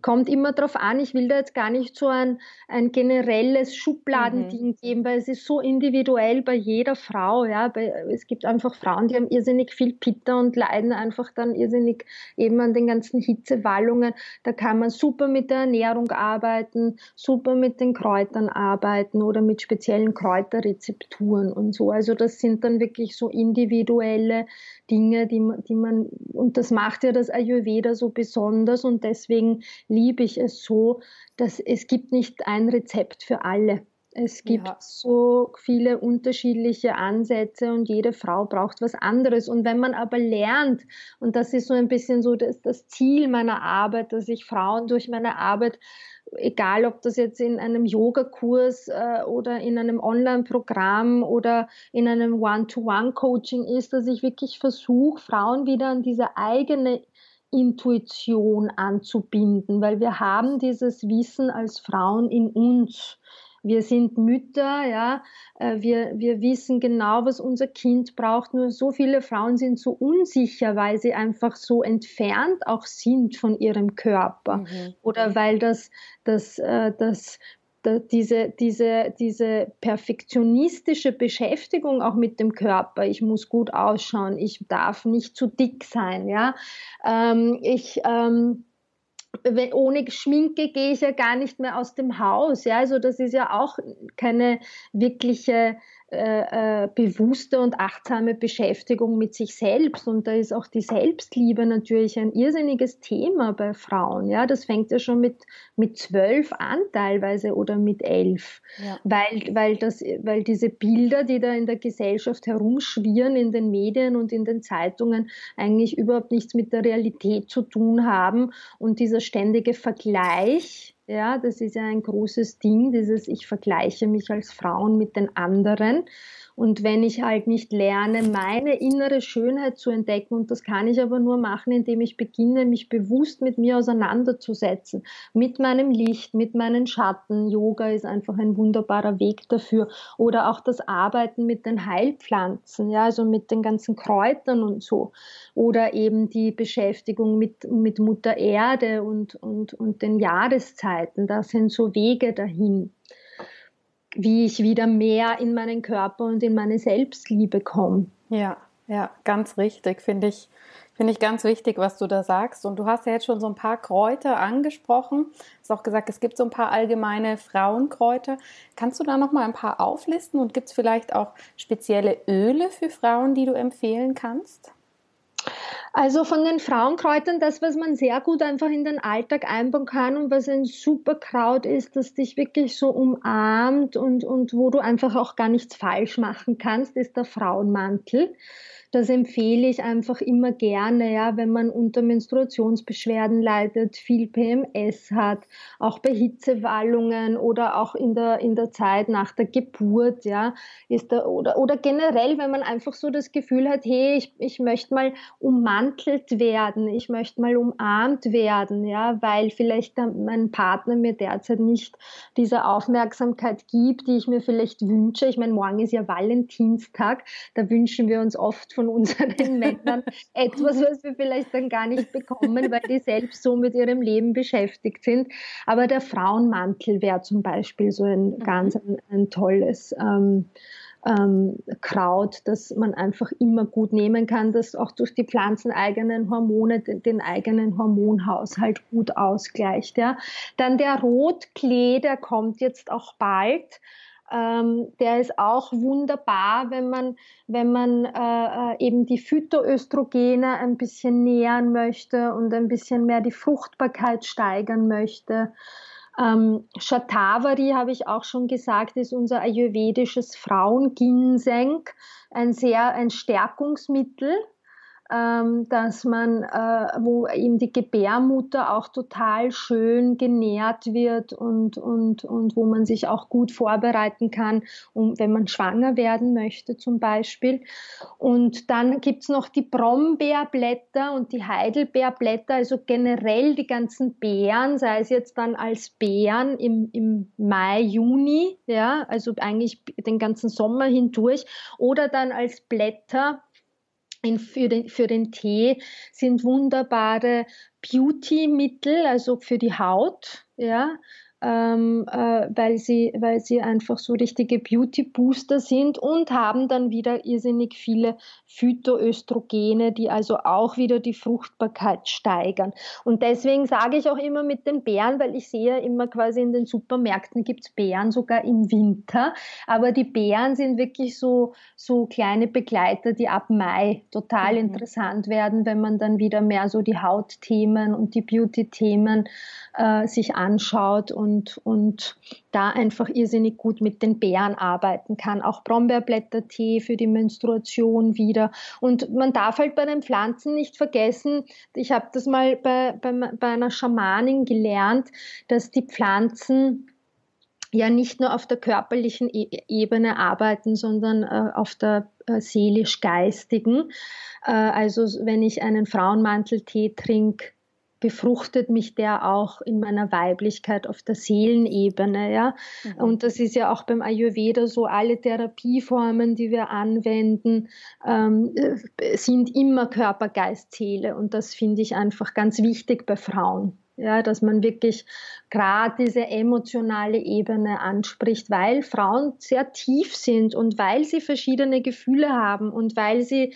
kommt immer darauf an. Ich will da jetzt gar nicht so ein, ein generelles Schubladending mhm. geben, weil es ist so individuell bei jeder Frau. Ja, bei, es gibt einfach Frauen, die haben irrsinnig viel Pitter und leiden einfach dann irrsinnig eben an den ganzen Hitzewallungen. Da kann man super mit der Ernährung arbeiten, super mit den Kräutern arbeiten oder mit speziellen Kräuterrezepturen und so. Also das sind dann wirklich so individuelle Dinge, die, die man, und das macht ja das Ayurveda so besonders und deswegen liebe ich es so, dass es gibt nicht ein Rezept für alle. Es gibt ja. so viele unterschiedliche Ansätze und jede Frau braucht was anderes. Und wenn man aber lernt, und das ist so ein bisschen so das, das Ziel meiner Arbeit, dass ich Frauen durch meine Arbeit egal ob das jetzt in einem Yogakurs äh, oder in einem Online-Programm oder in einem One-to-One-Coaching ist, dass ich wirklich versuche, Frauen wieder an diese eigene Intuition anzubinden, weil wir haben dieses Wissen als Frauen in uns wir sind Mütter, ja, äh, wir, wir wissen genau, was unser Kind braucht. Nur so viele Frauen sind so unsicher, weil sie einfach so entfernt auch sind von ihrem Körper. Mhm. Oder weil das, das, äh, das diese, diese, diese perfektionistische Beschäftigung auch mit dem Körper, ich muss gut ausschauen, ich darf nicht zu dick sein, ja, ähm, ich, ähm, ohne Schminke gehe ich ja gar nicht mehr aus dem Haus. Ja, also das ist ja auch keine wirkliche äh, äh, bewusste und achtsame Beschäftigung mit sich selbst. Und da ist auch die Selbstliebe natürlich ein irrsinniges Thema bei Frauen. Ja, das fängt ja schon mit, mit zwölf an teilweise oder mit elf. Ja. Weil, weil, das, weil diese Bilder, die da in der Gesellschaft herumschwirren, in den Medien und in den Zeitungen, eigentlich überhaupt nichts mit der Realität zu tun haben. Und dieser ständige Vergleich, ja, das ist ja ein großes Ding, dieses ich vergleiche mich als Frauen mit den anderen. Und wenn ich halt nicht lerne, meine innere Schönheit zu entdecken, und das kann ich aber nur machen, indem ich beginne, mich bewusst mit mir auseinanderzusetzen, mit meinem Licht, mit meinen Schatten. Yoga ist einfach ein wunderbarer Weg dafür. Oder auch das Arbeiten mit den Heilpflanzen, ja, also mit den ganzen Kräutern und so. Oder eben die Beschäftigung mit, mit Mutter Erde und, und, und den Jahreszeiten. Das sind so Wege dahin wie ich wieder mehr in meinen Körper und in meine Selbstliebe komme. Ja, ja, ganz richtig, finde ich, finde ich ganz wichtig, was du da sagst. Und du hast ja jetzt schon so ein paar Kräuter angesprochen. Hast auch gesagt, es gibt so ein paar allgemeine Frauenkräuter. Kannst du da noch mal ein paar auflisten und gibt es vielleicht auch spezielle Öle für Frauen, die du empfehlen kannst? Also von den Frauenkräutern, das, was man sehr gut einfach in den Alltag einbauen kann und was ein super Kraut ist, das dich wirklich so umarmt und, und wo du einfach auch gar nichts falsch machen kannst, ist der Frauenmantel. Das empfehle ich einfach immer gerne, ja, wenn man unter Menstruationsbeschwerden leidet, viel PMS hat, auch bei Hitzewallungen oder auch in der, in der Zeit nach der Geburt, ja, ist da, oder, oder generell, wenn man einfach so das Gefühl hat, hey, ich, ich möchte mal ummantelt werden, ich möchte mal umarmt werden, ja, weil vielleicht mein Partner mir derzeit nicht diese Aufmerksamkeit gibt, die ich mir vielleicht wünsche. Ich meine, morgen ist ja Valentinstag, da wünschen wir uns oft von von unseren Männern etwas, was wir vielleicht dann gar nicht bekommen, weil die selbst so mit ihrem Leben beschäftigt sind. Aber der Frauenmantel wäre zum Beispiel so ein mhm. ganz ein, ein tolles ähm, ähm, Kraut, das man einfach immer gut nehmen kann, das auch durch die pflanzeneigenen Hormone den, den eigenen Hormonhaushalt gut ausgleicht. Ja. Dann der Rotklee, der kommt jetzt auch bald. Ähm, der ist auch wunderbar, wenn man, wenn man äh, äh, eben die Phytoöstrogene ein bisschen nähern möchte und ein bisschen mehr die Fruchtbarkeit steigern möchte. Ähm, Shatavari, habe ich auch schon gesagt, ist unser ayurvedisches Frauenginseng, ein sehr ein Stärkungsmittel dass man, äh, wo eben die Gebärmutter auch total schön genährt wird und, und, und wo man sich auch gut vorbereiten kann, um, wenn man schwanger werden möchte zum Beispiel. Und dann gibt's noch die Brombeerblätter und die Heidelbeerblätter, also generell die ganzen Beeren, sei es jetzt dann als Beeren im, im Mai, Juni, ja, also eigentlich den ganzen Sommer hindurch, oder dann als Blätter für, den, für den Tee sind wunderbare Beauty-Mittel, also für die Haut, ja, ähm, äh, weil, sie, weil sie einfach so richtige Beauty-Booster sind und haben dann wieder irrsinnig viele Phytoöstrogene, die also auch wieder die Fruchtbarkeit steigern. Und deswegen sage ich auch immer mit den Beeren, weil ich sehe immer quasi in den Supermärkten gibt es Beeren sogar im Winter, aber die Beeren sind wirklich so, so kleine Begleiter, die ab Mai total mhm. interessant werden, wenn man dann wieder mehr so die Hautthemen und die Beauty-Themen äh, sich anschaut und und, und da einfach irrsinnig gut mit den Beeren arbeiten kann. Auch Brombeerblättertee für die Menstruation wieder. Und man darf halt bei den Pflanzen nicht vergessen, ich habe das mal bei, bei, bei einer Schamanin gelernt, dass die Pflanzen ja nicht nur auf der körperlichen e-, Ebene arbeiten, sondern äh, auf der äh, seelisch-geistigen. Äh, also wenn ich einen Frauenmanteltee trinke, befruchtet mich der auch in meiner Weiblichkeit auf der Seelenebene, ja. Mhm. Und das ist ja auch beim Ayurveda so, alle Therapieformen, die wir anwenden, ähm, äh, sind immer Körper, Geist, Seele. Und das finde ich einfach ganz wichtig bei Frauen. Ja, dass man wirklich gerade diese emotionale Ebene anspricht, weil Frauen sehr tief sind und weil sie verschiedene Gefühle haben und weil sie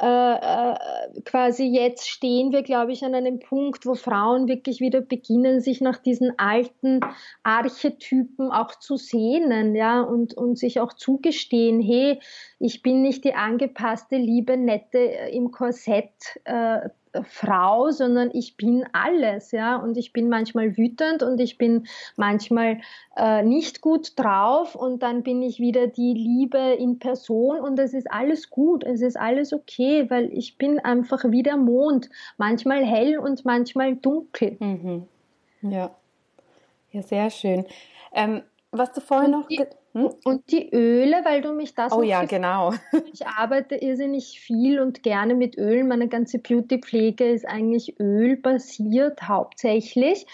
quasi jetzt stehen wir, glaube ich, an einem Punkt, wo Frauen wirklich wieder beginnen, sich nach diesen alten Archetypen auch zu sehnen, ja, und, und sich auch zugestehen, hey, ich bin nicht die angepasste, liebe, nette äh, im Korsett äh, Frau, sondern ich bin alles, ja, und ich bin manchmal wütend und ich bin manchmal äh, nicht gut drauf und dann bin ich wieder die Liebe in Person und es ist alles gut, es ist alles okay, weil ich bin einfach wie der Mond, manchmal hell und manchmal dunkel. Mhm. Ja, ja, sehr schön. Ähm, was du vorhin noch. Hm? Und die Öle, weil du mich das. Oh ja, genau. Ich arbeite irrsinnig viel und gerne mit Ölen. Meine ganze Beautypflege ist eigentlich ölbasiert hauptsächlich.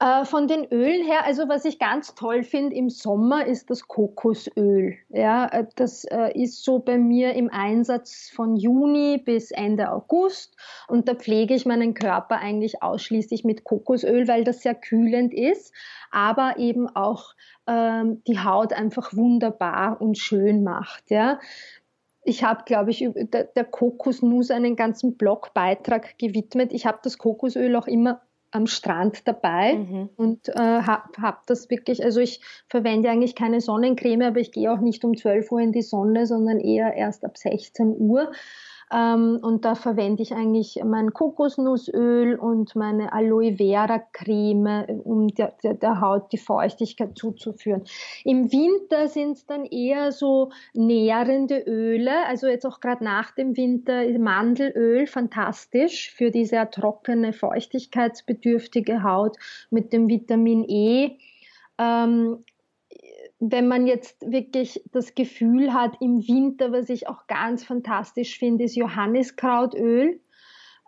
Äh, von den Ölen her, also was ich ganz toll finde im Sommer, ist das Kokosöl. Ja, äh, das äh, ist so bei mir im Einsatz von Juni bis Ende August und da pflege ich meinen Körper eigentlich ausschließlich mit Kokosöl, weil das sehr kühlend ist, aber eben auch ähm, die Haut einfach wunderbar und schön macht. Ja, ich habe, glaube ich, der, der Kokosnuss einen ganzen Blogbeitrag gewidmet. Ich habe das Kokosöl auch immer am Strand dabei mhm. und äh, habe hab das wirklich, also ich verwende eigentlich keine Sonnencreme, aber ich gehe auch nicht um 12 Uhr in die Sonne, sondern eher erst ab 16 Uhr. Ähm, und da verwende ich eigentlich mein Kokosnussöl und meine Aloe Vera Creme, um der, der, der Haut die Feuchtigkeit zuzuführen. Im Winter sind es dann eher so nährende Öle, also jetzt auch gerade nach dem Winter Mandelöl, fantastisch für diese sehr trockene, feuchtigkeitsbedürftige Haut mit dem Vitamin E. Ähm, wenn man jetzt wirklich das Gefühl hat, im Winter, was ich auch ganz fantastisch finde, ist Johanniskrautöl.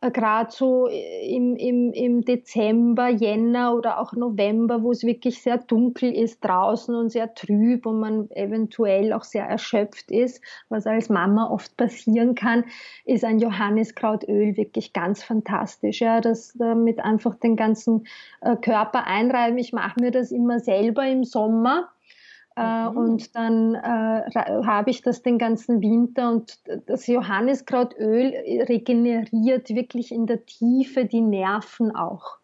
Äh, Gerade so im, im, im Dezember, Jänner oder auch November, wo es wirklich sehr dunkel ist draußen und sehr trüb und man eventuell auch sehr erschöpft ist, was als Mama oft passieren kann, ist ein Johanniskrautöl wirklich ganz fantastisch. Ja, das damit einfach den ganzen äh, Körper einreiben. Ich mache mir das immer selber im Sommer äh, mhm. Und dann äh, habe ich das den ganzen Winter und das Johanniskrautöl regeneriert wirklich in der Tiefe die Nerven auch.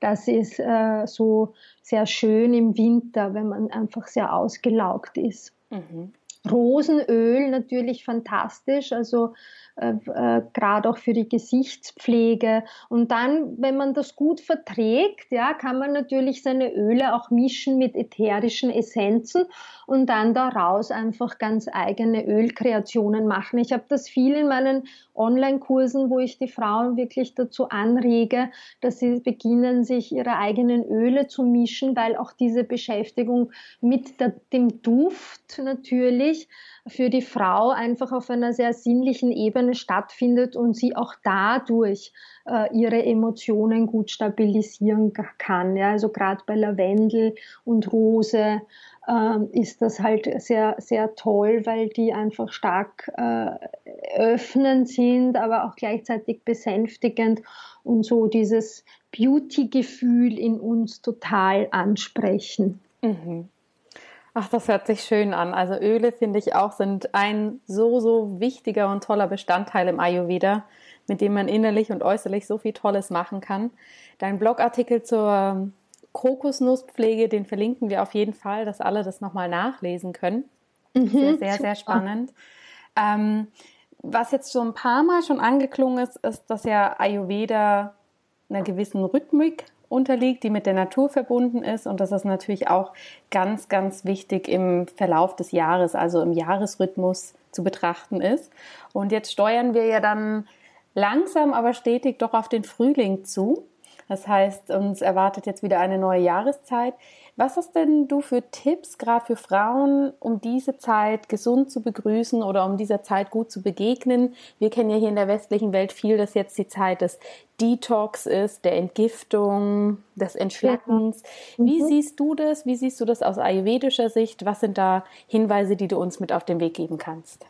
Das ist äh, so sehr schön im Winter, wenn man einfach sehr ausgelaugt ist. Mhm. Rosenöl natürlich fantastisch, also äh, äh, gerade auch für die Gesichtspflege. Und dann, wenn man das gut verträgt, ja, kann man natürlich seine Öle auch mischen mit ätherischen Essenzen und dann daraus einfach ganz eigene Ölkreationen machen. Ich habe das viel in meinen Online-Kursen, wo ich die Frauen wirklich dazu anrege, dass sie beginnen, sich ihre eigenen Öle zu mischen, weil auch diese Beschäftigung mit der, dem Duft natürlich für die Frau einfach auf einer sehr sinnlichen Ebene stattfindet und sie auch dadurch äh, ihre Emotionen gut stabilisieren kann. Ja, also gerade bei Lavendel und Rose äh, ist das halt sehr, sehr toll, weil die einfach stark äh, öffnend sind, aber auch gleichzeitig besänftigend und so dieses Beauty-Gefühl in uns total ansprechen. Mhm. Ach, das hört sich schön an. Also Öle finde ich auch sind ein so, so wichtiger und toller Bestandteil im Ayurveda, mit dem man innerlich und äußerlich so viel Tolles machen kann. Dein Blogartikel zur Kokosnusspflege, den verlinken wir auf jeden Fall, dass alle das nochmal nachlesen können. Mhm, sehr, sehr, sehr spannend. Ähm, was jetzt schon ein paar Mal schon angeklungen ist, ist, dass ja Ayurveda einer gewissen Rhythmik unterliegt, die mit der Natur verbunden ist. Und das ist natürlich auch ganz, ganz wichtig im Verlauf des Jahres, also im Jahresrhythmus zu betrachten ist. Und jetzt steuern wir ja dann langsam, aber stetig doch auf den Frühling zu. Das heißt, uns erwartet jetzt wieder eine neue Jahreszeit. Was hast denn du für Tipps, gerade für Frauen, um diese Zeit gesund zu begrüßen oder um dieser Zeit gut zu begegnen? Wir kennen ja hier in der westlichen Welt viel, dass jetzt die Zeit des Detox ist, der Entgiftung, des Entschlackens. Wie mhm. siehst du das? Wie siehst du das aus ayurvedischer Sicht? Was sind da Hinweise, die du uns mit auf den Weg geben kannst?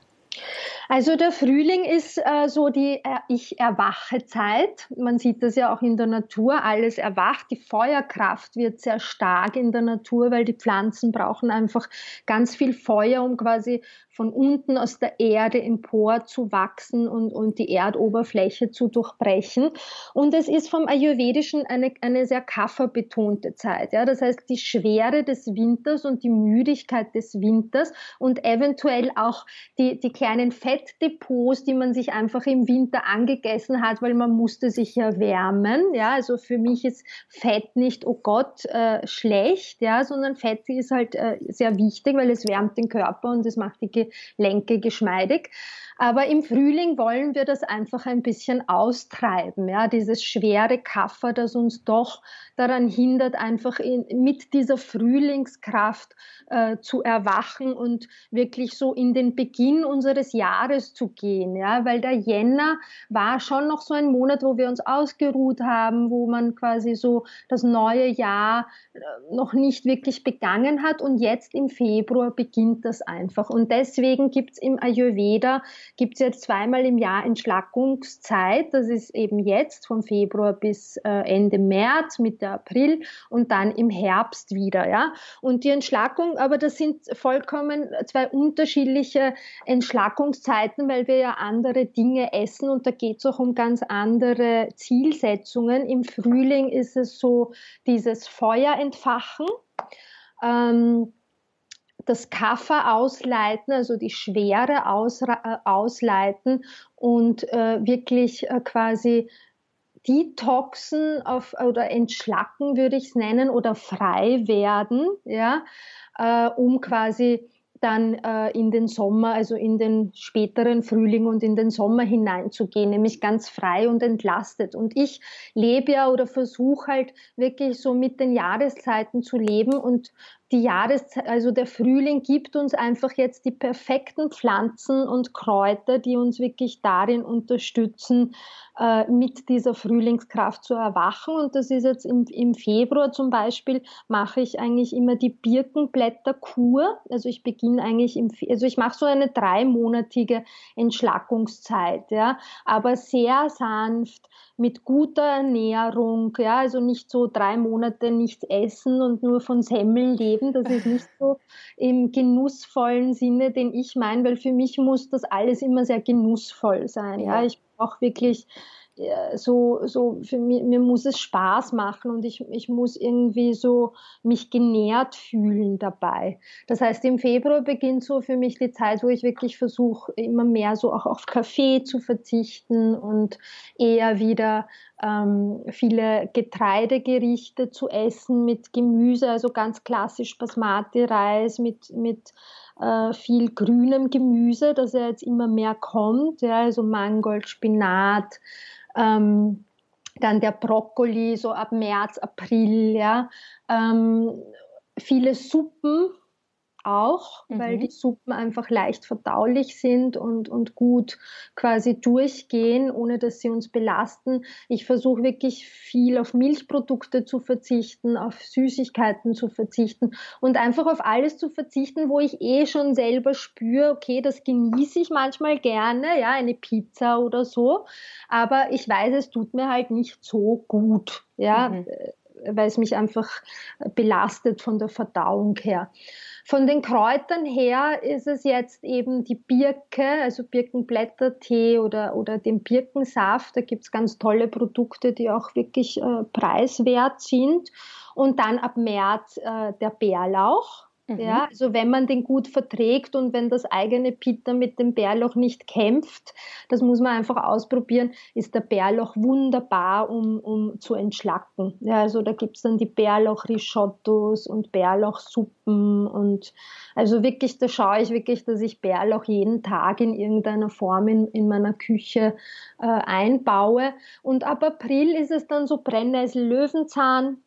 Also der Frühling ist äh, so die äh, Ich erwache Zeit. Man sieht das ja auch in der Natur. Alles erwacht. Die Feuerkraft wird sehr stark in der Natur, weil die Pflanzen brauchen einfach ganz viel Feuer, um quasi von unten aus der Erde empor zu wachsen und, und die Erdoberfläche zu durchbrechen. Und es ist vom Ayurvedischen eine, eine sehr kafferbetonte Zeit. Ja? Das heißt, die Schwere des Winters und die Müdigkeit des Winters und eventuell auch die, die kleinen Fettdepots, die man sich einfach im Winter angegessen hat, weil man musste sich ja wärmen. Ja? Also für mich ist Fett nicht, oh Gott, äh, schlecht, ja? sondern Fett ist halt äh, sehr wichtig, weil es wärmt den Körper und es macht die Lenke geschmeidig. Aber im Frühling wollen wir das einfach ein bisschen austreiben, ja, dieses schwere Kaffer, das uns doch daran hindert, einfach in, mit dieser Frühlingskraft äh, zu erwachen und wirklich so in den Beginn unseres Jahres zu gehen, ja, weil der Jänner war schon noch so ein Monat, wo wir uns ausgeruht haben, wo man quasi so das neue Jahr äh, noch nicht wirklich begangen hat. Und jetzt im Februar beginnt das einfach. Und deswegen gibt's im Ayurveda gibt es jetzt zweimal im Jahr Entschlackungszeit. Das ist eben jetzt vom Februar bis äh, Ende März, Mitte April und dann im Herbst wieder. Ja? Und die Entschlackung, aber das sind vollkommen zwei unterschiedliche Entschlackungszeiten, weil wir ja andere Dinge essen und da geht es auch um ganz andere Zielsetzungen. Im Frühling ist es so dieses Feuer entfachen. Ähm, das Kaffer ausleiten, also die Schwere aus, äh, ausleiten und äh, wirklich äh, quasi detoxen auf, oder entschlacken, würde ich es nennen, oder frei werden, ja, äh, um quasi dann äh, in den Sommer, also in den späteren Frühling und in den Sommer hineinzugehen, nämlich ganz frei und entlastet. Und ich lebe ja oder versuche halt wirklich so mit den Jahreszeiten zu leben und die Jahreszeit, also der Frühling gibt uns einfach jetzt die perfekten Pflanzen und Kräuter, die uns wirklich darin unterstützen, äh, mit dieser Frühlingskraft zu erwachen. Und das ist jetzt im, im Februar zum Beispiel, mache ich eigentlich immer die Birkenblätterkur. Also ich beginne eigentlich im, also ich mache so eine dreimonatige Entschlackungszeit, ja, aber sehr sanft, mit guter Ernährung, ja, also nicht so drei Monate nichts essen und nur von Semmeln leben. Das ist nicht so im genussvollen Sinne, den ich meine, weil für mich muss das alles immer sehr genussvoll sein. Ja, ich brauche wirklich so, so für mich, mir muss es Spaß machen und ich, ich muss irgendwie so mich genährt fühlen dabei. Das heißt, im Februar beginnt so für mich die Zeit, wo ich wirklich versuche, immer mehr so auch auf Kaffee zu verzichten und eher wieder ähm, viele Getreidegerichte zu essen mit Gemüse, also ganz klassisch Basmati-Reis mit, mit äh, viel grünem Gemüse, das ja jetzt immer mehr kommt, ja, also Mangold, Spinat, ähm, dann der Brokkoli so ab März, April, ja. Ähm, viele Suppen, auch, mhm. weil die Suppen einfach leicht verdaulich sind und, und gut quasi durchgehen, ohne dass sie uns belasten. Ich versuche wirklich viel auf Milchprodukte zu verzichten, auf Süßigkeiten zu verzichten und einfach auf alles zu verzichten, wo ich eh schon selber spüre, okay, das genieße ich manchmal gerne, ja, eine Pizza oder so, aber ich weiß, es tut mir halt nicht so gut, ja. Mhm weil es mich einfach belastet von der Verdauung her. Von den Kräutern her ist es jetzt eben die Birke, also Birkenblättertee oder, oder den Birkensaft. Da gibt's ganz tolle Produkte, die auch wirklich äh, preiswert sind. Und dann ab März äh, der Bärlauch. Mhm. Ja, also wenn man den gut verträgt und wenn das eigene Pitter mit dem Bärlauch nicht kämpft, das muss man einfach ausprobieren, ist der Bärlauch wunderbar, um, um zu entschlacken. Ja, also da gibt's dann die Bärlauch-Risottos und Bärlauchsuppen und also wirklich, da schaue ich wirklich, dass ich Bärlauch jeden Tag in irgendeiner Form in, in meiner Küche äh, einbaue. Und ab April ist es dann so Brennnessel-Löwenzahn,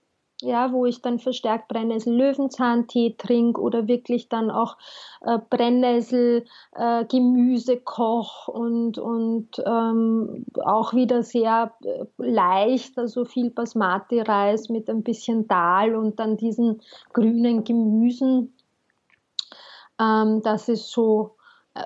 ja, wo ich dann verstärkt Brennnessel-Löwenzahntee trinke oder wirklich dann auch äh, Brennnessel, äh, Gemüse koch und, und ähm, auch wieder sehr äh, leicht, also viel Basmati-Reis mit ein bisschen Dal und dann diesen grünen Gemüsen. Ähm, das ist so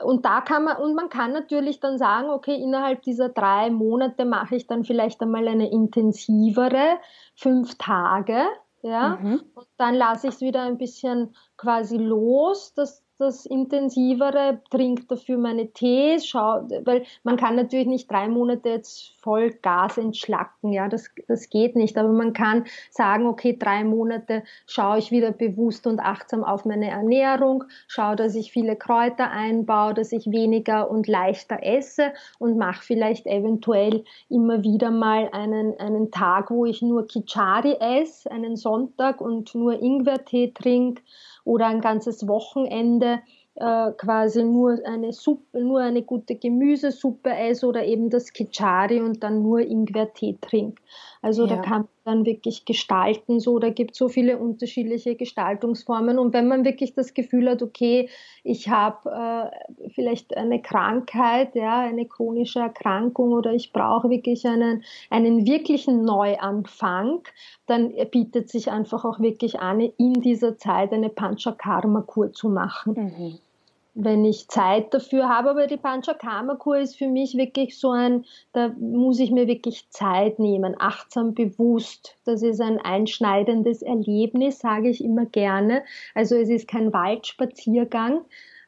und da kann man, und man kann natürlich dann sagen, okay, innerhalb dieser drei Monate mache ich dann vielleicht einmal eine intensivere, fünf Tage, ja, mhm. und dann lasse ich es wieder ein bisschen quasi los, das das Intensivere, trinke dafür meine Tees, schau, weil man kann natürlich nicht drei Monate jetzt voll Gas entschlacken, ja, das, das geht nicht, aber man kann sagen, okay, drei Monate schaue ich wieder bewusst und achtsam auf meine Ernährung, schaue, dass ich viele Kräuter einbaue, dass ich weniger und leichter esse und mache vielleicht eventuell immer wieder mal einen, einen Tag, wo ich nur Kichari esse, einen Sonntag und nur Ingwertee trinke oder ein ganzes Wochenende äh, quasi nur eine Suppe, nur eine gute Gemüsesuppe esse oder eben das Kichari und dann nur Ingwertee trinke. Also ja. da kann man dann wirklich gestalten, so, da gibt es so viele unterschiedliche Gestaltungsformen und wenn man wirklich das Gefühl hat, okay, ich habe äh, vielleicht eine Krankheit, ja, eine chronische Erkrankung oder ich brauche wirklich einen, einen wirklichen Neuanfang, dann bietet sich einfach auch wirklich an, in dieser Zeit eine Panchakarma-Kur zu machen. Mhm wenn ich Zeit dafür habe. Aber die Panchakarma-Kur ist für mich wirklich so ein, da muss ich mir wirklich Zeit nehmen, achtsam, bewusst. Das ist ein einschneidendes Erlebnis, sage ich immer gerne. Also es ist kein Waldspaziergang.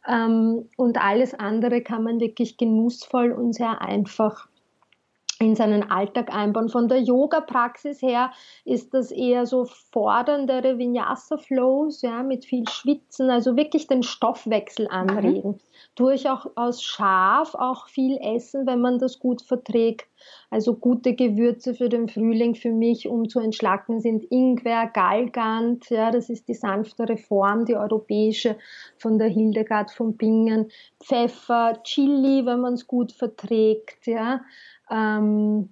Ähm, und alles andere kann man wirklich genussvoll und sehr einfach in seinen Alltag einbauen. Von der Yoga-Praxis her ist das eher so fordernde Vinyasa-Flows, ja, mit viel Schwitzen, also wirklich den Stoffwechsel anregen. Mhm. Durchaus scharf, auch viel essen, wenn man das gut verträgt. Also gute Gewürze für den Frühling für mich, um zu entschlacken, sind Ingwer, Galgant, ja, das ist die sanftere Form, die europäische von der Hildegard von Bingen, Pfeffer, Chili, wenn man es gut verträgt, ja. Ähm,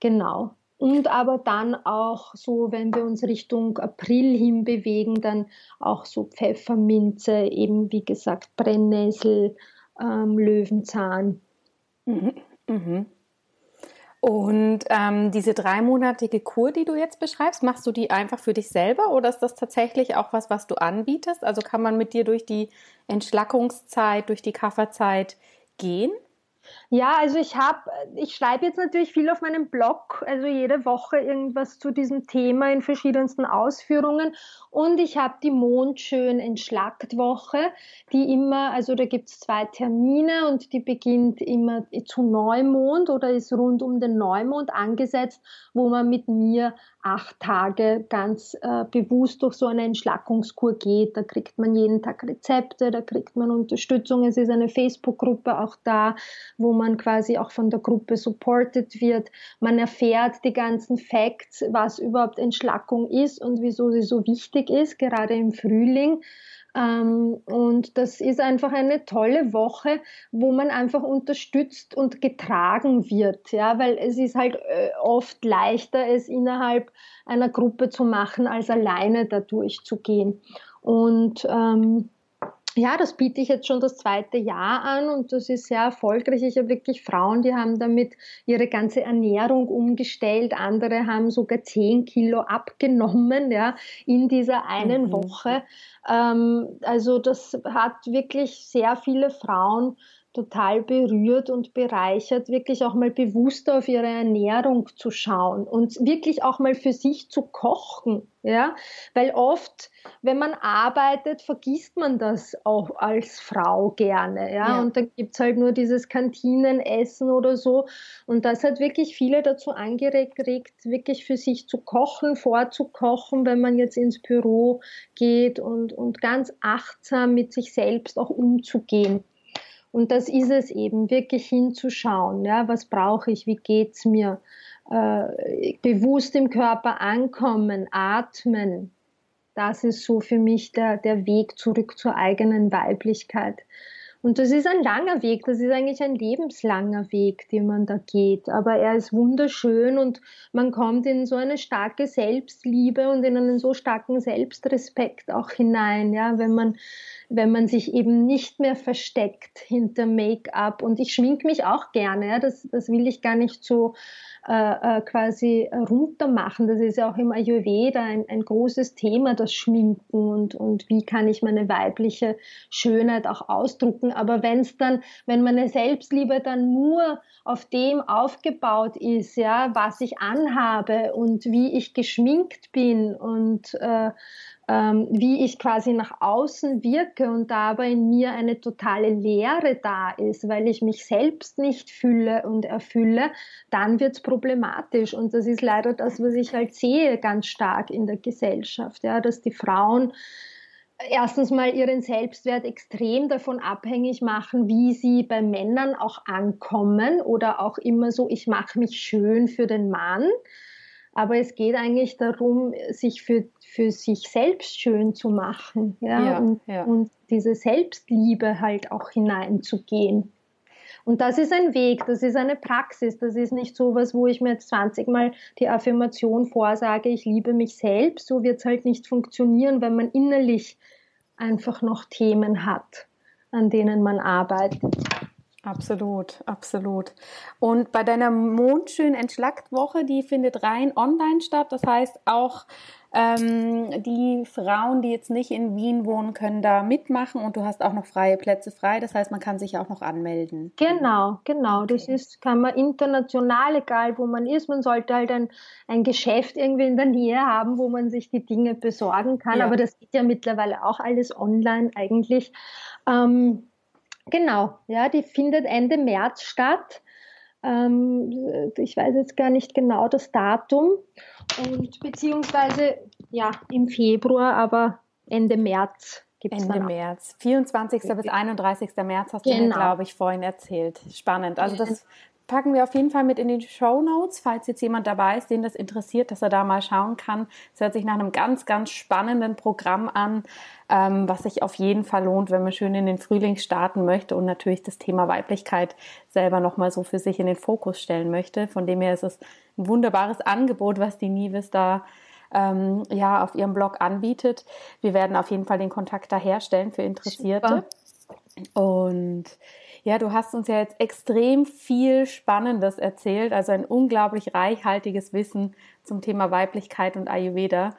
genau. Und aber dann auch so, wenn wir uns Richtung April hin bewegen, dann auch so Pfefferminze, eben wie gesagt Brennnessel, ähm, Löwenzahn. Mhm. Mhm. Und ähm, diese dreimonatige Kur, die du jetzt beschreibst, machst du die einfach für dich selber oder ist das tatsächlich auch was, was du anbietest? Also kann man mit dir durch die Entschlackungszeit, durch die Kafferzeit gehen? Ja, also ich habe, ich schreibe jetzt natürlich viel auf meinem Blog, also jede Woche irgendwas zu diesem Thema in verschiedensten Ausführungen. Und ich habe die Mondschön entschlackt Woche, die immer, also da gibt es zwei Termine und die beginnt immer zu Neumond oder ist rund um den Neumond angesetzt, wo man mit mir acht Tage ganz äh, bewusst durch so eine Entschlackungskur geht. Da kriegt man jeden Tag Rezepte, da kriegt man Unterstützung. Es ist eine Facebook-Gruppe auch da, wo man quasi auch von der Gruppe supported wird. Man erfährt die ganzen Facts, was überhaupt Entschlackung ist und wieso sie so wichtig ist, gerade im Frühling. Ähm, und das ist einfach eine tolle Woche, wo man einfach unterstützt und getragen wird, ja, weil es ist halt äh, oft leichter, es innerhalb einer Gruppe zu machen, als alleine da durchzugehen. Und ähm, ja, das biete ich jetzt schon das zweite Jahr an und das ist sehr erfolgreich. Ich habe wirklich Frauen, die haben damit ihre ganze Ernährung umgestellt. Andere haben sogar zehn Kilo abgenommen, ja, in dieser einen mhm. Woche. Ähm, also das hat wirklich sehr viele Frauen total berührt und bereichert, wirklich auch mal bewusst auf ihre Ernährung zu schauen und wirklich auch mal für sich zu kochen, ja, weil oft, wenn man arbeitet, vergisst man das auch als Frau gerne, ja, ja. und dann gibt's halt nur dieses Kantinenessen oder so und das hat wirklich viele dazu angeregt, wirklich für sich zu kochen, vorzukochen, wenn man jetzt ins Büro geht und, und ganz achtsam mit sich selbst auch umzugehen. Und das ist es eben, wirklich hinzuschauen, ja, was brauche ich, wie geht's mir, äh, bewusst im Körper ankommen, atmen. Das ist so für mich der, der Weg zurück zur eigenen Weiblichkeit. Und das ist ein langer Weg, das ist eigentlich ein lebenslanger Weg, den man da geht. Aber er ist wunderschön und man kommt in so eine starke Selbstliebe und in einen so starken Selbstrespekt auch hinein, ja, wenn man, wenn man sich eben nicht mehr versteckt hinter Make-up. Und ich schmink mich auch gerne, ja, das, das will ich gar nicht so äh, äh, quasi runter machen. Das ist ja auch im Ayurveda ein, ein großes Thema, das Schminken und, und wie kann ich meine weibliche Schönheit auch ausdrucken. Aber wenn es dann, wenn meine Selbstliebe dann nur auf dem aufgebaut ist, ja, was ich anhabe und wie ich geschminkt bin und äh, ähm, wie ich quasi nach außen wirke und dabei in mir eine totale Leere da ist, weil ich mich selbst nicht fühle und erfülle, dann wird es problematisch. Und das ist leider das, was ich halt sehe ganz stark in der Gesellschaft, ja, dass die Frauen erstens mal ihren Selbstwert extrem davon abhängig machen, wie sie bei Männern auch ankommen oder auch immer so, ich mache mich schön für den Mann. Aber es geht eigentlich darum, sich für, für sich selbst schön zu machen ja? ja, und, ja. und diese Selbstliebe halt auch hineinzugehen. Und das ist ein Weg, das ist eine Praxis, das ist nicht so was, wo ich mir jetzt 20 Mal die Affirmation vorsage, ich liebe mich selbst. So wird es halt nicht funktionieren, wenn man innerlich einfach noch Themen hat, an denen man arbeitet. Absolut, absolut. Und bei deiner mondschönen Entschlackt-Woche, die findet rein online statt. Das heißt, auch ähm, die Frauen, die jetzt nicht in Wien wohnen, können da mitmachen und du hast auch noch freie Plätze frei. Das heißt, man kann sich auch noch anmelden. Genau, genau. Das ist, kann man international, egal wo man ist. Man sollte halt ein, ein Geschäft irgendwie in der Nähe haben, wo man sich die Dinge besorgen kann. Ja. Aber das geht ja mittlerweile auch alles online eigentlich. Ähm, Genau, ja, die findet Ende März statt. Ähm, ich weiß jetzt gar nicht genau das Datum und beziehungsweise ja im Februar, aber Ende März gibt es Ende März, 24. bis 31. März hast genau. du mir, genau. glaube ich, vorhin erzählt. Spannend. Also das packen wir auf jeden Fall mit in die Show Notes, falls jetzt jemand dabei ist, den das interessiert, dass er da mal schauen kann. Es hört sich nach einem ganz, ganz spannenden Programm an, ähm, was sich auf jeden Fall lohnt, wenn man schön in den Frühling starten möchte und natürlich das Thema Weiblichkeit selber nochmal so für sich in den Fokus stellen möchte. Von dem her ist es ein wunderbares Angebot, was die Nives da ähm, ja auf ihrem Blog anbietet. Wir werden auf jeden Fall den Kontakt da herstellen für Interessierte. Super. Und ja, du hast uns ja jetzt extrem viel Spannendes erzählt, also ein unglaublich reichhaltiges Wissen zum Thema Weiblichkeit und Ayurveda.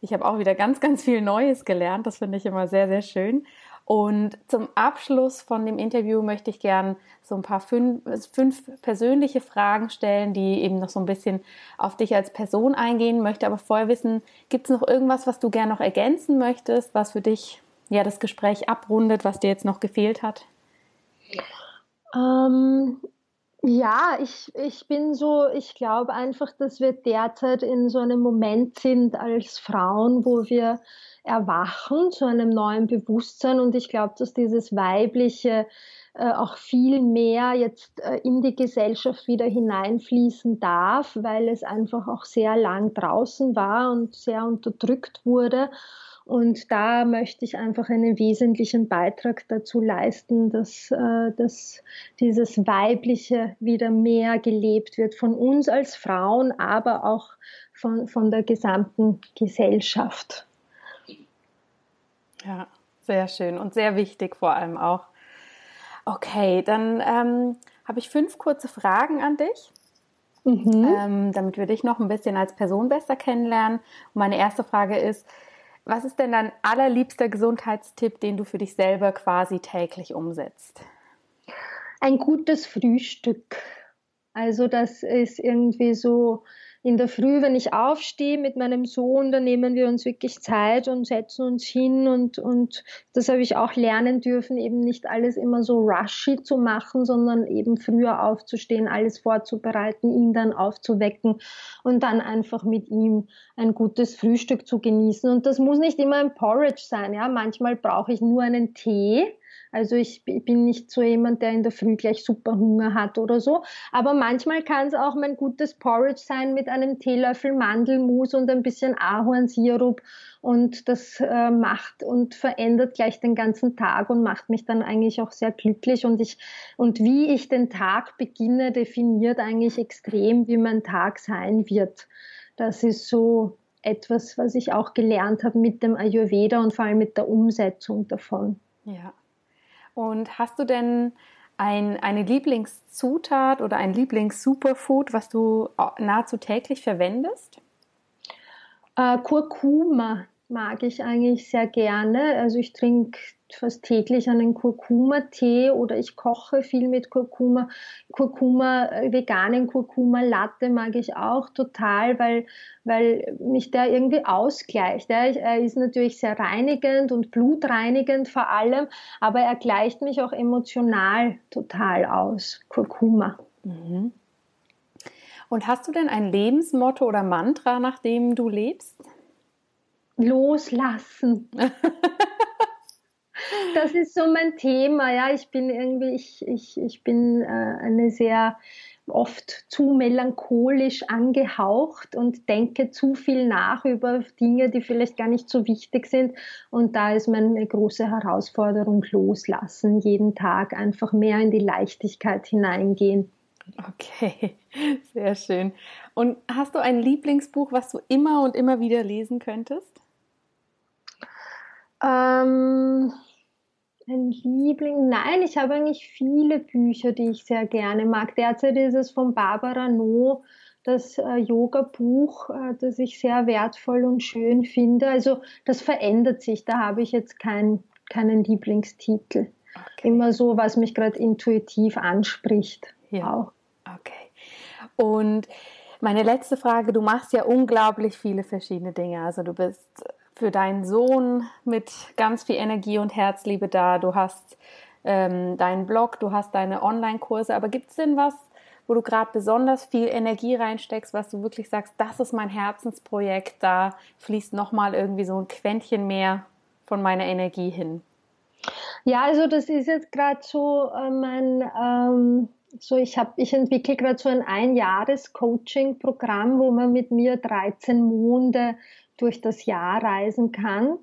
Ich habe auch wieder ganz, ganz viel Neues gelernt. Das finde ich immer sehr, sehr schön. Und zum Abschluss von dem Interview möchte ich gern so ein paar fünf, fünf, persönliche Fragen stellen, die eben noch so ein bisschen auf dich als Person eingehen möchte. Aber vorher wissen, gibt es noch irgendwas, was du gern noch ergänzen möchtest, was für dich ja das Gespräch abrundet, was dir jetzt noch gefehlt hat? Ähm, ja, ich, ich bin so, ich glaube einfach, dass wir derzeit in so einem Moment sind als Frauen, wo wir erwachen zu einem neuen Bewusstsein und ich glaube, dass dieses weibliche äh, auch viel mehr jetzt äh, in die Gesellschaft wieder hineinfließen darf, weil es einfach auch sehr lang draußen war und sehr unterdrückt wurde. Und da möchte ich einfach einen wesentlichen Beitrag dazu leisten, dass, äh, dass dieses Weibliche wieder mehr gelebt wird von uns als Frauen, aber auch von, von der gesamten Gesellschaft. Ja, sehr schön und sehr wichtig vor allem auch. Okay, dann ähm, habe ich fünf kurze Fragen an dich. Mhm. Ähm, damit wir dich noch ein bisschen als Person besser kennenlernen. Und meine erste Frage ist, was ist denn dein allerliebster Gesundheitstipp, den du für dich selber quasi täglich umsetzt? Ein gutes Frühstück. Also das ist irgendwie so in der Früh, wenn ich aufstehe mit meinem Sohn, dann nehmen wir uns wirklich Zeit und setzen uns hin und, und das habe ich auch lernen dürfen, eben nicht alles immer so rushy zu machen, sondern eben früher aufzustehen, alles vorzubereiten, ihn dann aufzuwecken und dann einfach mit ihm ein gutes Frühstück zu genießen. Und das muss nicht immer ein Porridge sein, ja. Manchmal brauche ich nur einen Tee also ich bin nicht so jemand, der in der Früh gleich super Hunger hat oder so. Aber manchmal kann es auch mein gutes Porridge sein mit einem Teelöffel Mandelmus und ein bisschen Ahornsirup. Und das äh, macht und verändert gleich den ganzen Tag und macht mich dann eigentlich auch sehr glücklich. Und ich, und wie ich den Tag beginne, definiert eigentlich extrem, wie mein Tag sein wird. Das ist so etwas, was ich auch gelernt habe mit dem Ayurveda und vor allem mit der Umsetzung davon. Ja, und hast du denn ein, eine Lieblingszutat oder ein Lieblingssuperfood, was du nahezu täglich verwendest? Äh, Kurkuma mag ich eigentlich sehr gerne. Also ich trinke fast täglich einen Kurkuma-Tee oder ich koche viel mit Kurkuma. Kurkuma, äh, veganen Kurkuma-Latte mag ich auch total, weil, weil mich der irgendwie ausgleicht. Er ist natürlich sehr reinigend und blutreinigend vor allem, aber er gleicht mich auch emotional total aus, Kurkuma. Mhm. Und hast du denn ein Lebensmotto oder Mantra, nach dem du lebst? Loslassen. das ist so mein Thema. Ja, ich bin irgendwie, ich, ich, ich bin äh, eine sehr oft zu melancholisch angehaucht und denke zu viel nach über Dinge, die vielleicht gar nicht so wichtig sind. Und da ist meine große Herausforderung loslassen, jeden Tag einfach mehr in die Leichtigkeit hineingehen. Okay, sehr schön. Und hast du ein Lieblingsbuch, was du immer und immer wieder lesen könntest? Ähm, ein Liebling? Nein, ich habe eigentlich viele Bücher, die ich sehr gerne mag. Derzeit ist es von Barbara No, das äh, Yoga-Buch, äh, das ich sehr wertvoll und schön finde. Also das verändert sich. Da habe ich jetzt kein, keinen Lieblingstitel. Okay. Immer so, was mich gerade intuitiv anspricht. Ja. Auch. Okay. Und meine letzte Frage, du machst ja unglaublich viele verschiedene Dinge. Also du bist für deinen Sohn mit ganz viel Energie und Herzliebe da. Du hast ähm, deinen Blog, du hast deine Online-Kurse. Aber gibt es denn was, wo du gerade besonders viel Energie reinsteckst, was du wirklich sagst, das ist mein Herzensprojekt, da fließt nochmal irgendwie so ein Quäntchen mehr von meiner Energie hin? Ja, also das ist jetzt gerade so äh, mein, ähm, so ich habe, ich entwickle gerade so ein Einjahres-Coaching-Programm, wo man mit mir 13 Monate durch das Jahr reisen kann.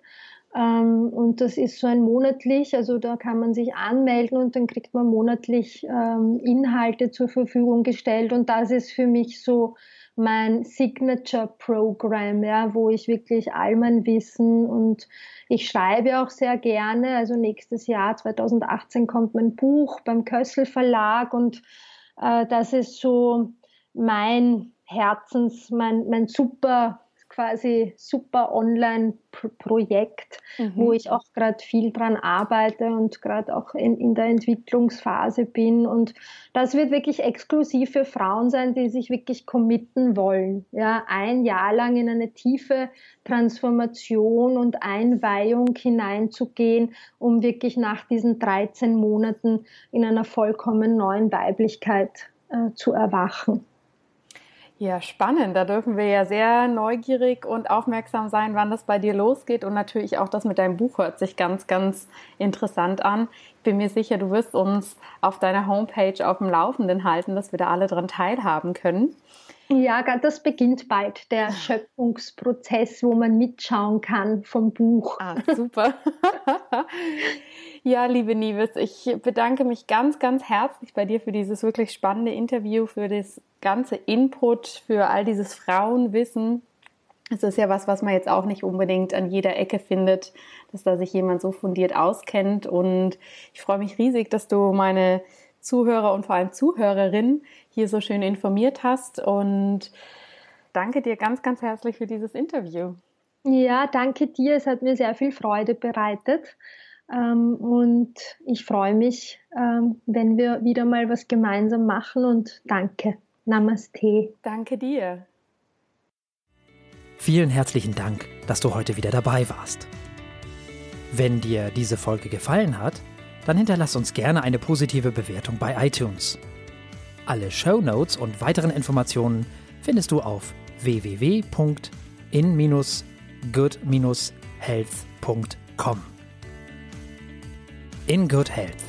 Ähm, und das ist so ein monatlich, also da kann man sich anmelden und dann kriegt man monatlich ähm, Inhalte zur Verfügung gestellt. Und das ist für mich so mein Signature Program, ja, wo ich wirklich all mein Wissen und ich schreibe auch sehr gerne. Also nächstes Jahr, 2018, kommt mein Buch beim Kössel Verlag und äh, das ist so mein Herzens, mein, mein super quasi super Online-Projekt, mhm. wo ich auch gerade viel dran arbeite und gerade auch in, in der Entwicklungsphase bin. Und das wird wirklich exklusiv für Frauen sein, die sich wirklich committen wollen. Ja, ein Jahr lang in eine tiefe Transformation und Einweihung hineinzugehen, um wirklich nach diesen 13 Monaten in einer vollkommen neuen Weiblichkeit äh, zu erwachen. Ja, spannend. Da dürfen wir ja sehr neugierig und aufmerksam sein, wann das bei dir losgeht. Und natürlich auch das mit deinem Buch hört sich ganz, ganz interessant an. Ich bin mir sicher, du wirst uns auf deiner Homepage auf dem Laufenden halten, dass wir da alle dran teilhaben können. Ja, das beginnt bald, der Schöpfungsprozess, wo man mitschauen kann vom Buch. Ah, super. Ja, liebe Nives, ich bedanke mich ganz, ganz herzlich bei dir für dieses wirklich spannende Interview, für das ganze Input, für all dieses Frauenwissen. Es ist ja was, was man jetzt auch nicht unbedingt an jeder Ecke findet, dass da sich jemand so fundiert auskennt. Und ich freue mich riesig, dass du meine Zuhörer und vor allem Zuhörerinnen hier so schön informiert hast. Und danke dir ganz, ganz herzlich für dieses Interview. Ja, danke dir. Es hat mir sehr viel Freude bereitet. Ähm, und ich freue mich, ähm, wenn wir wieder mal was gemeinsam machen und danke. Namaste. Danke dir. Vielen herzlichen Dank, dass du heute wieder dabei warst. Wenn dir diese Folge gefallen hat, dann hinterlass uns gerne eine positive Bewertung bei iTunes. Alle Show Notes und weiteren Informationen findest du auf www.in-good-health.com. In Good Health.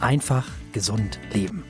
Einfach gesund leben.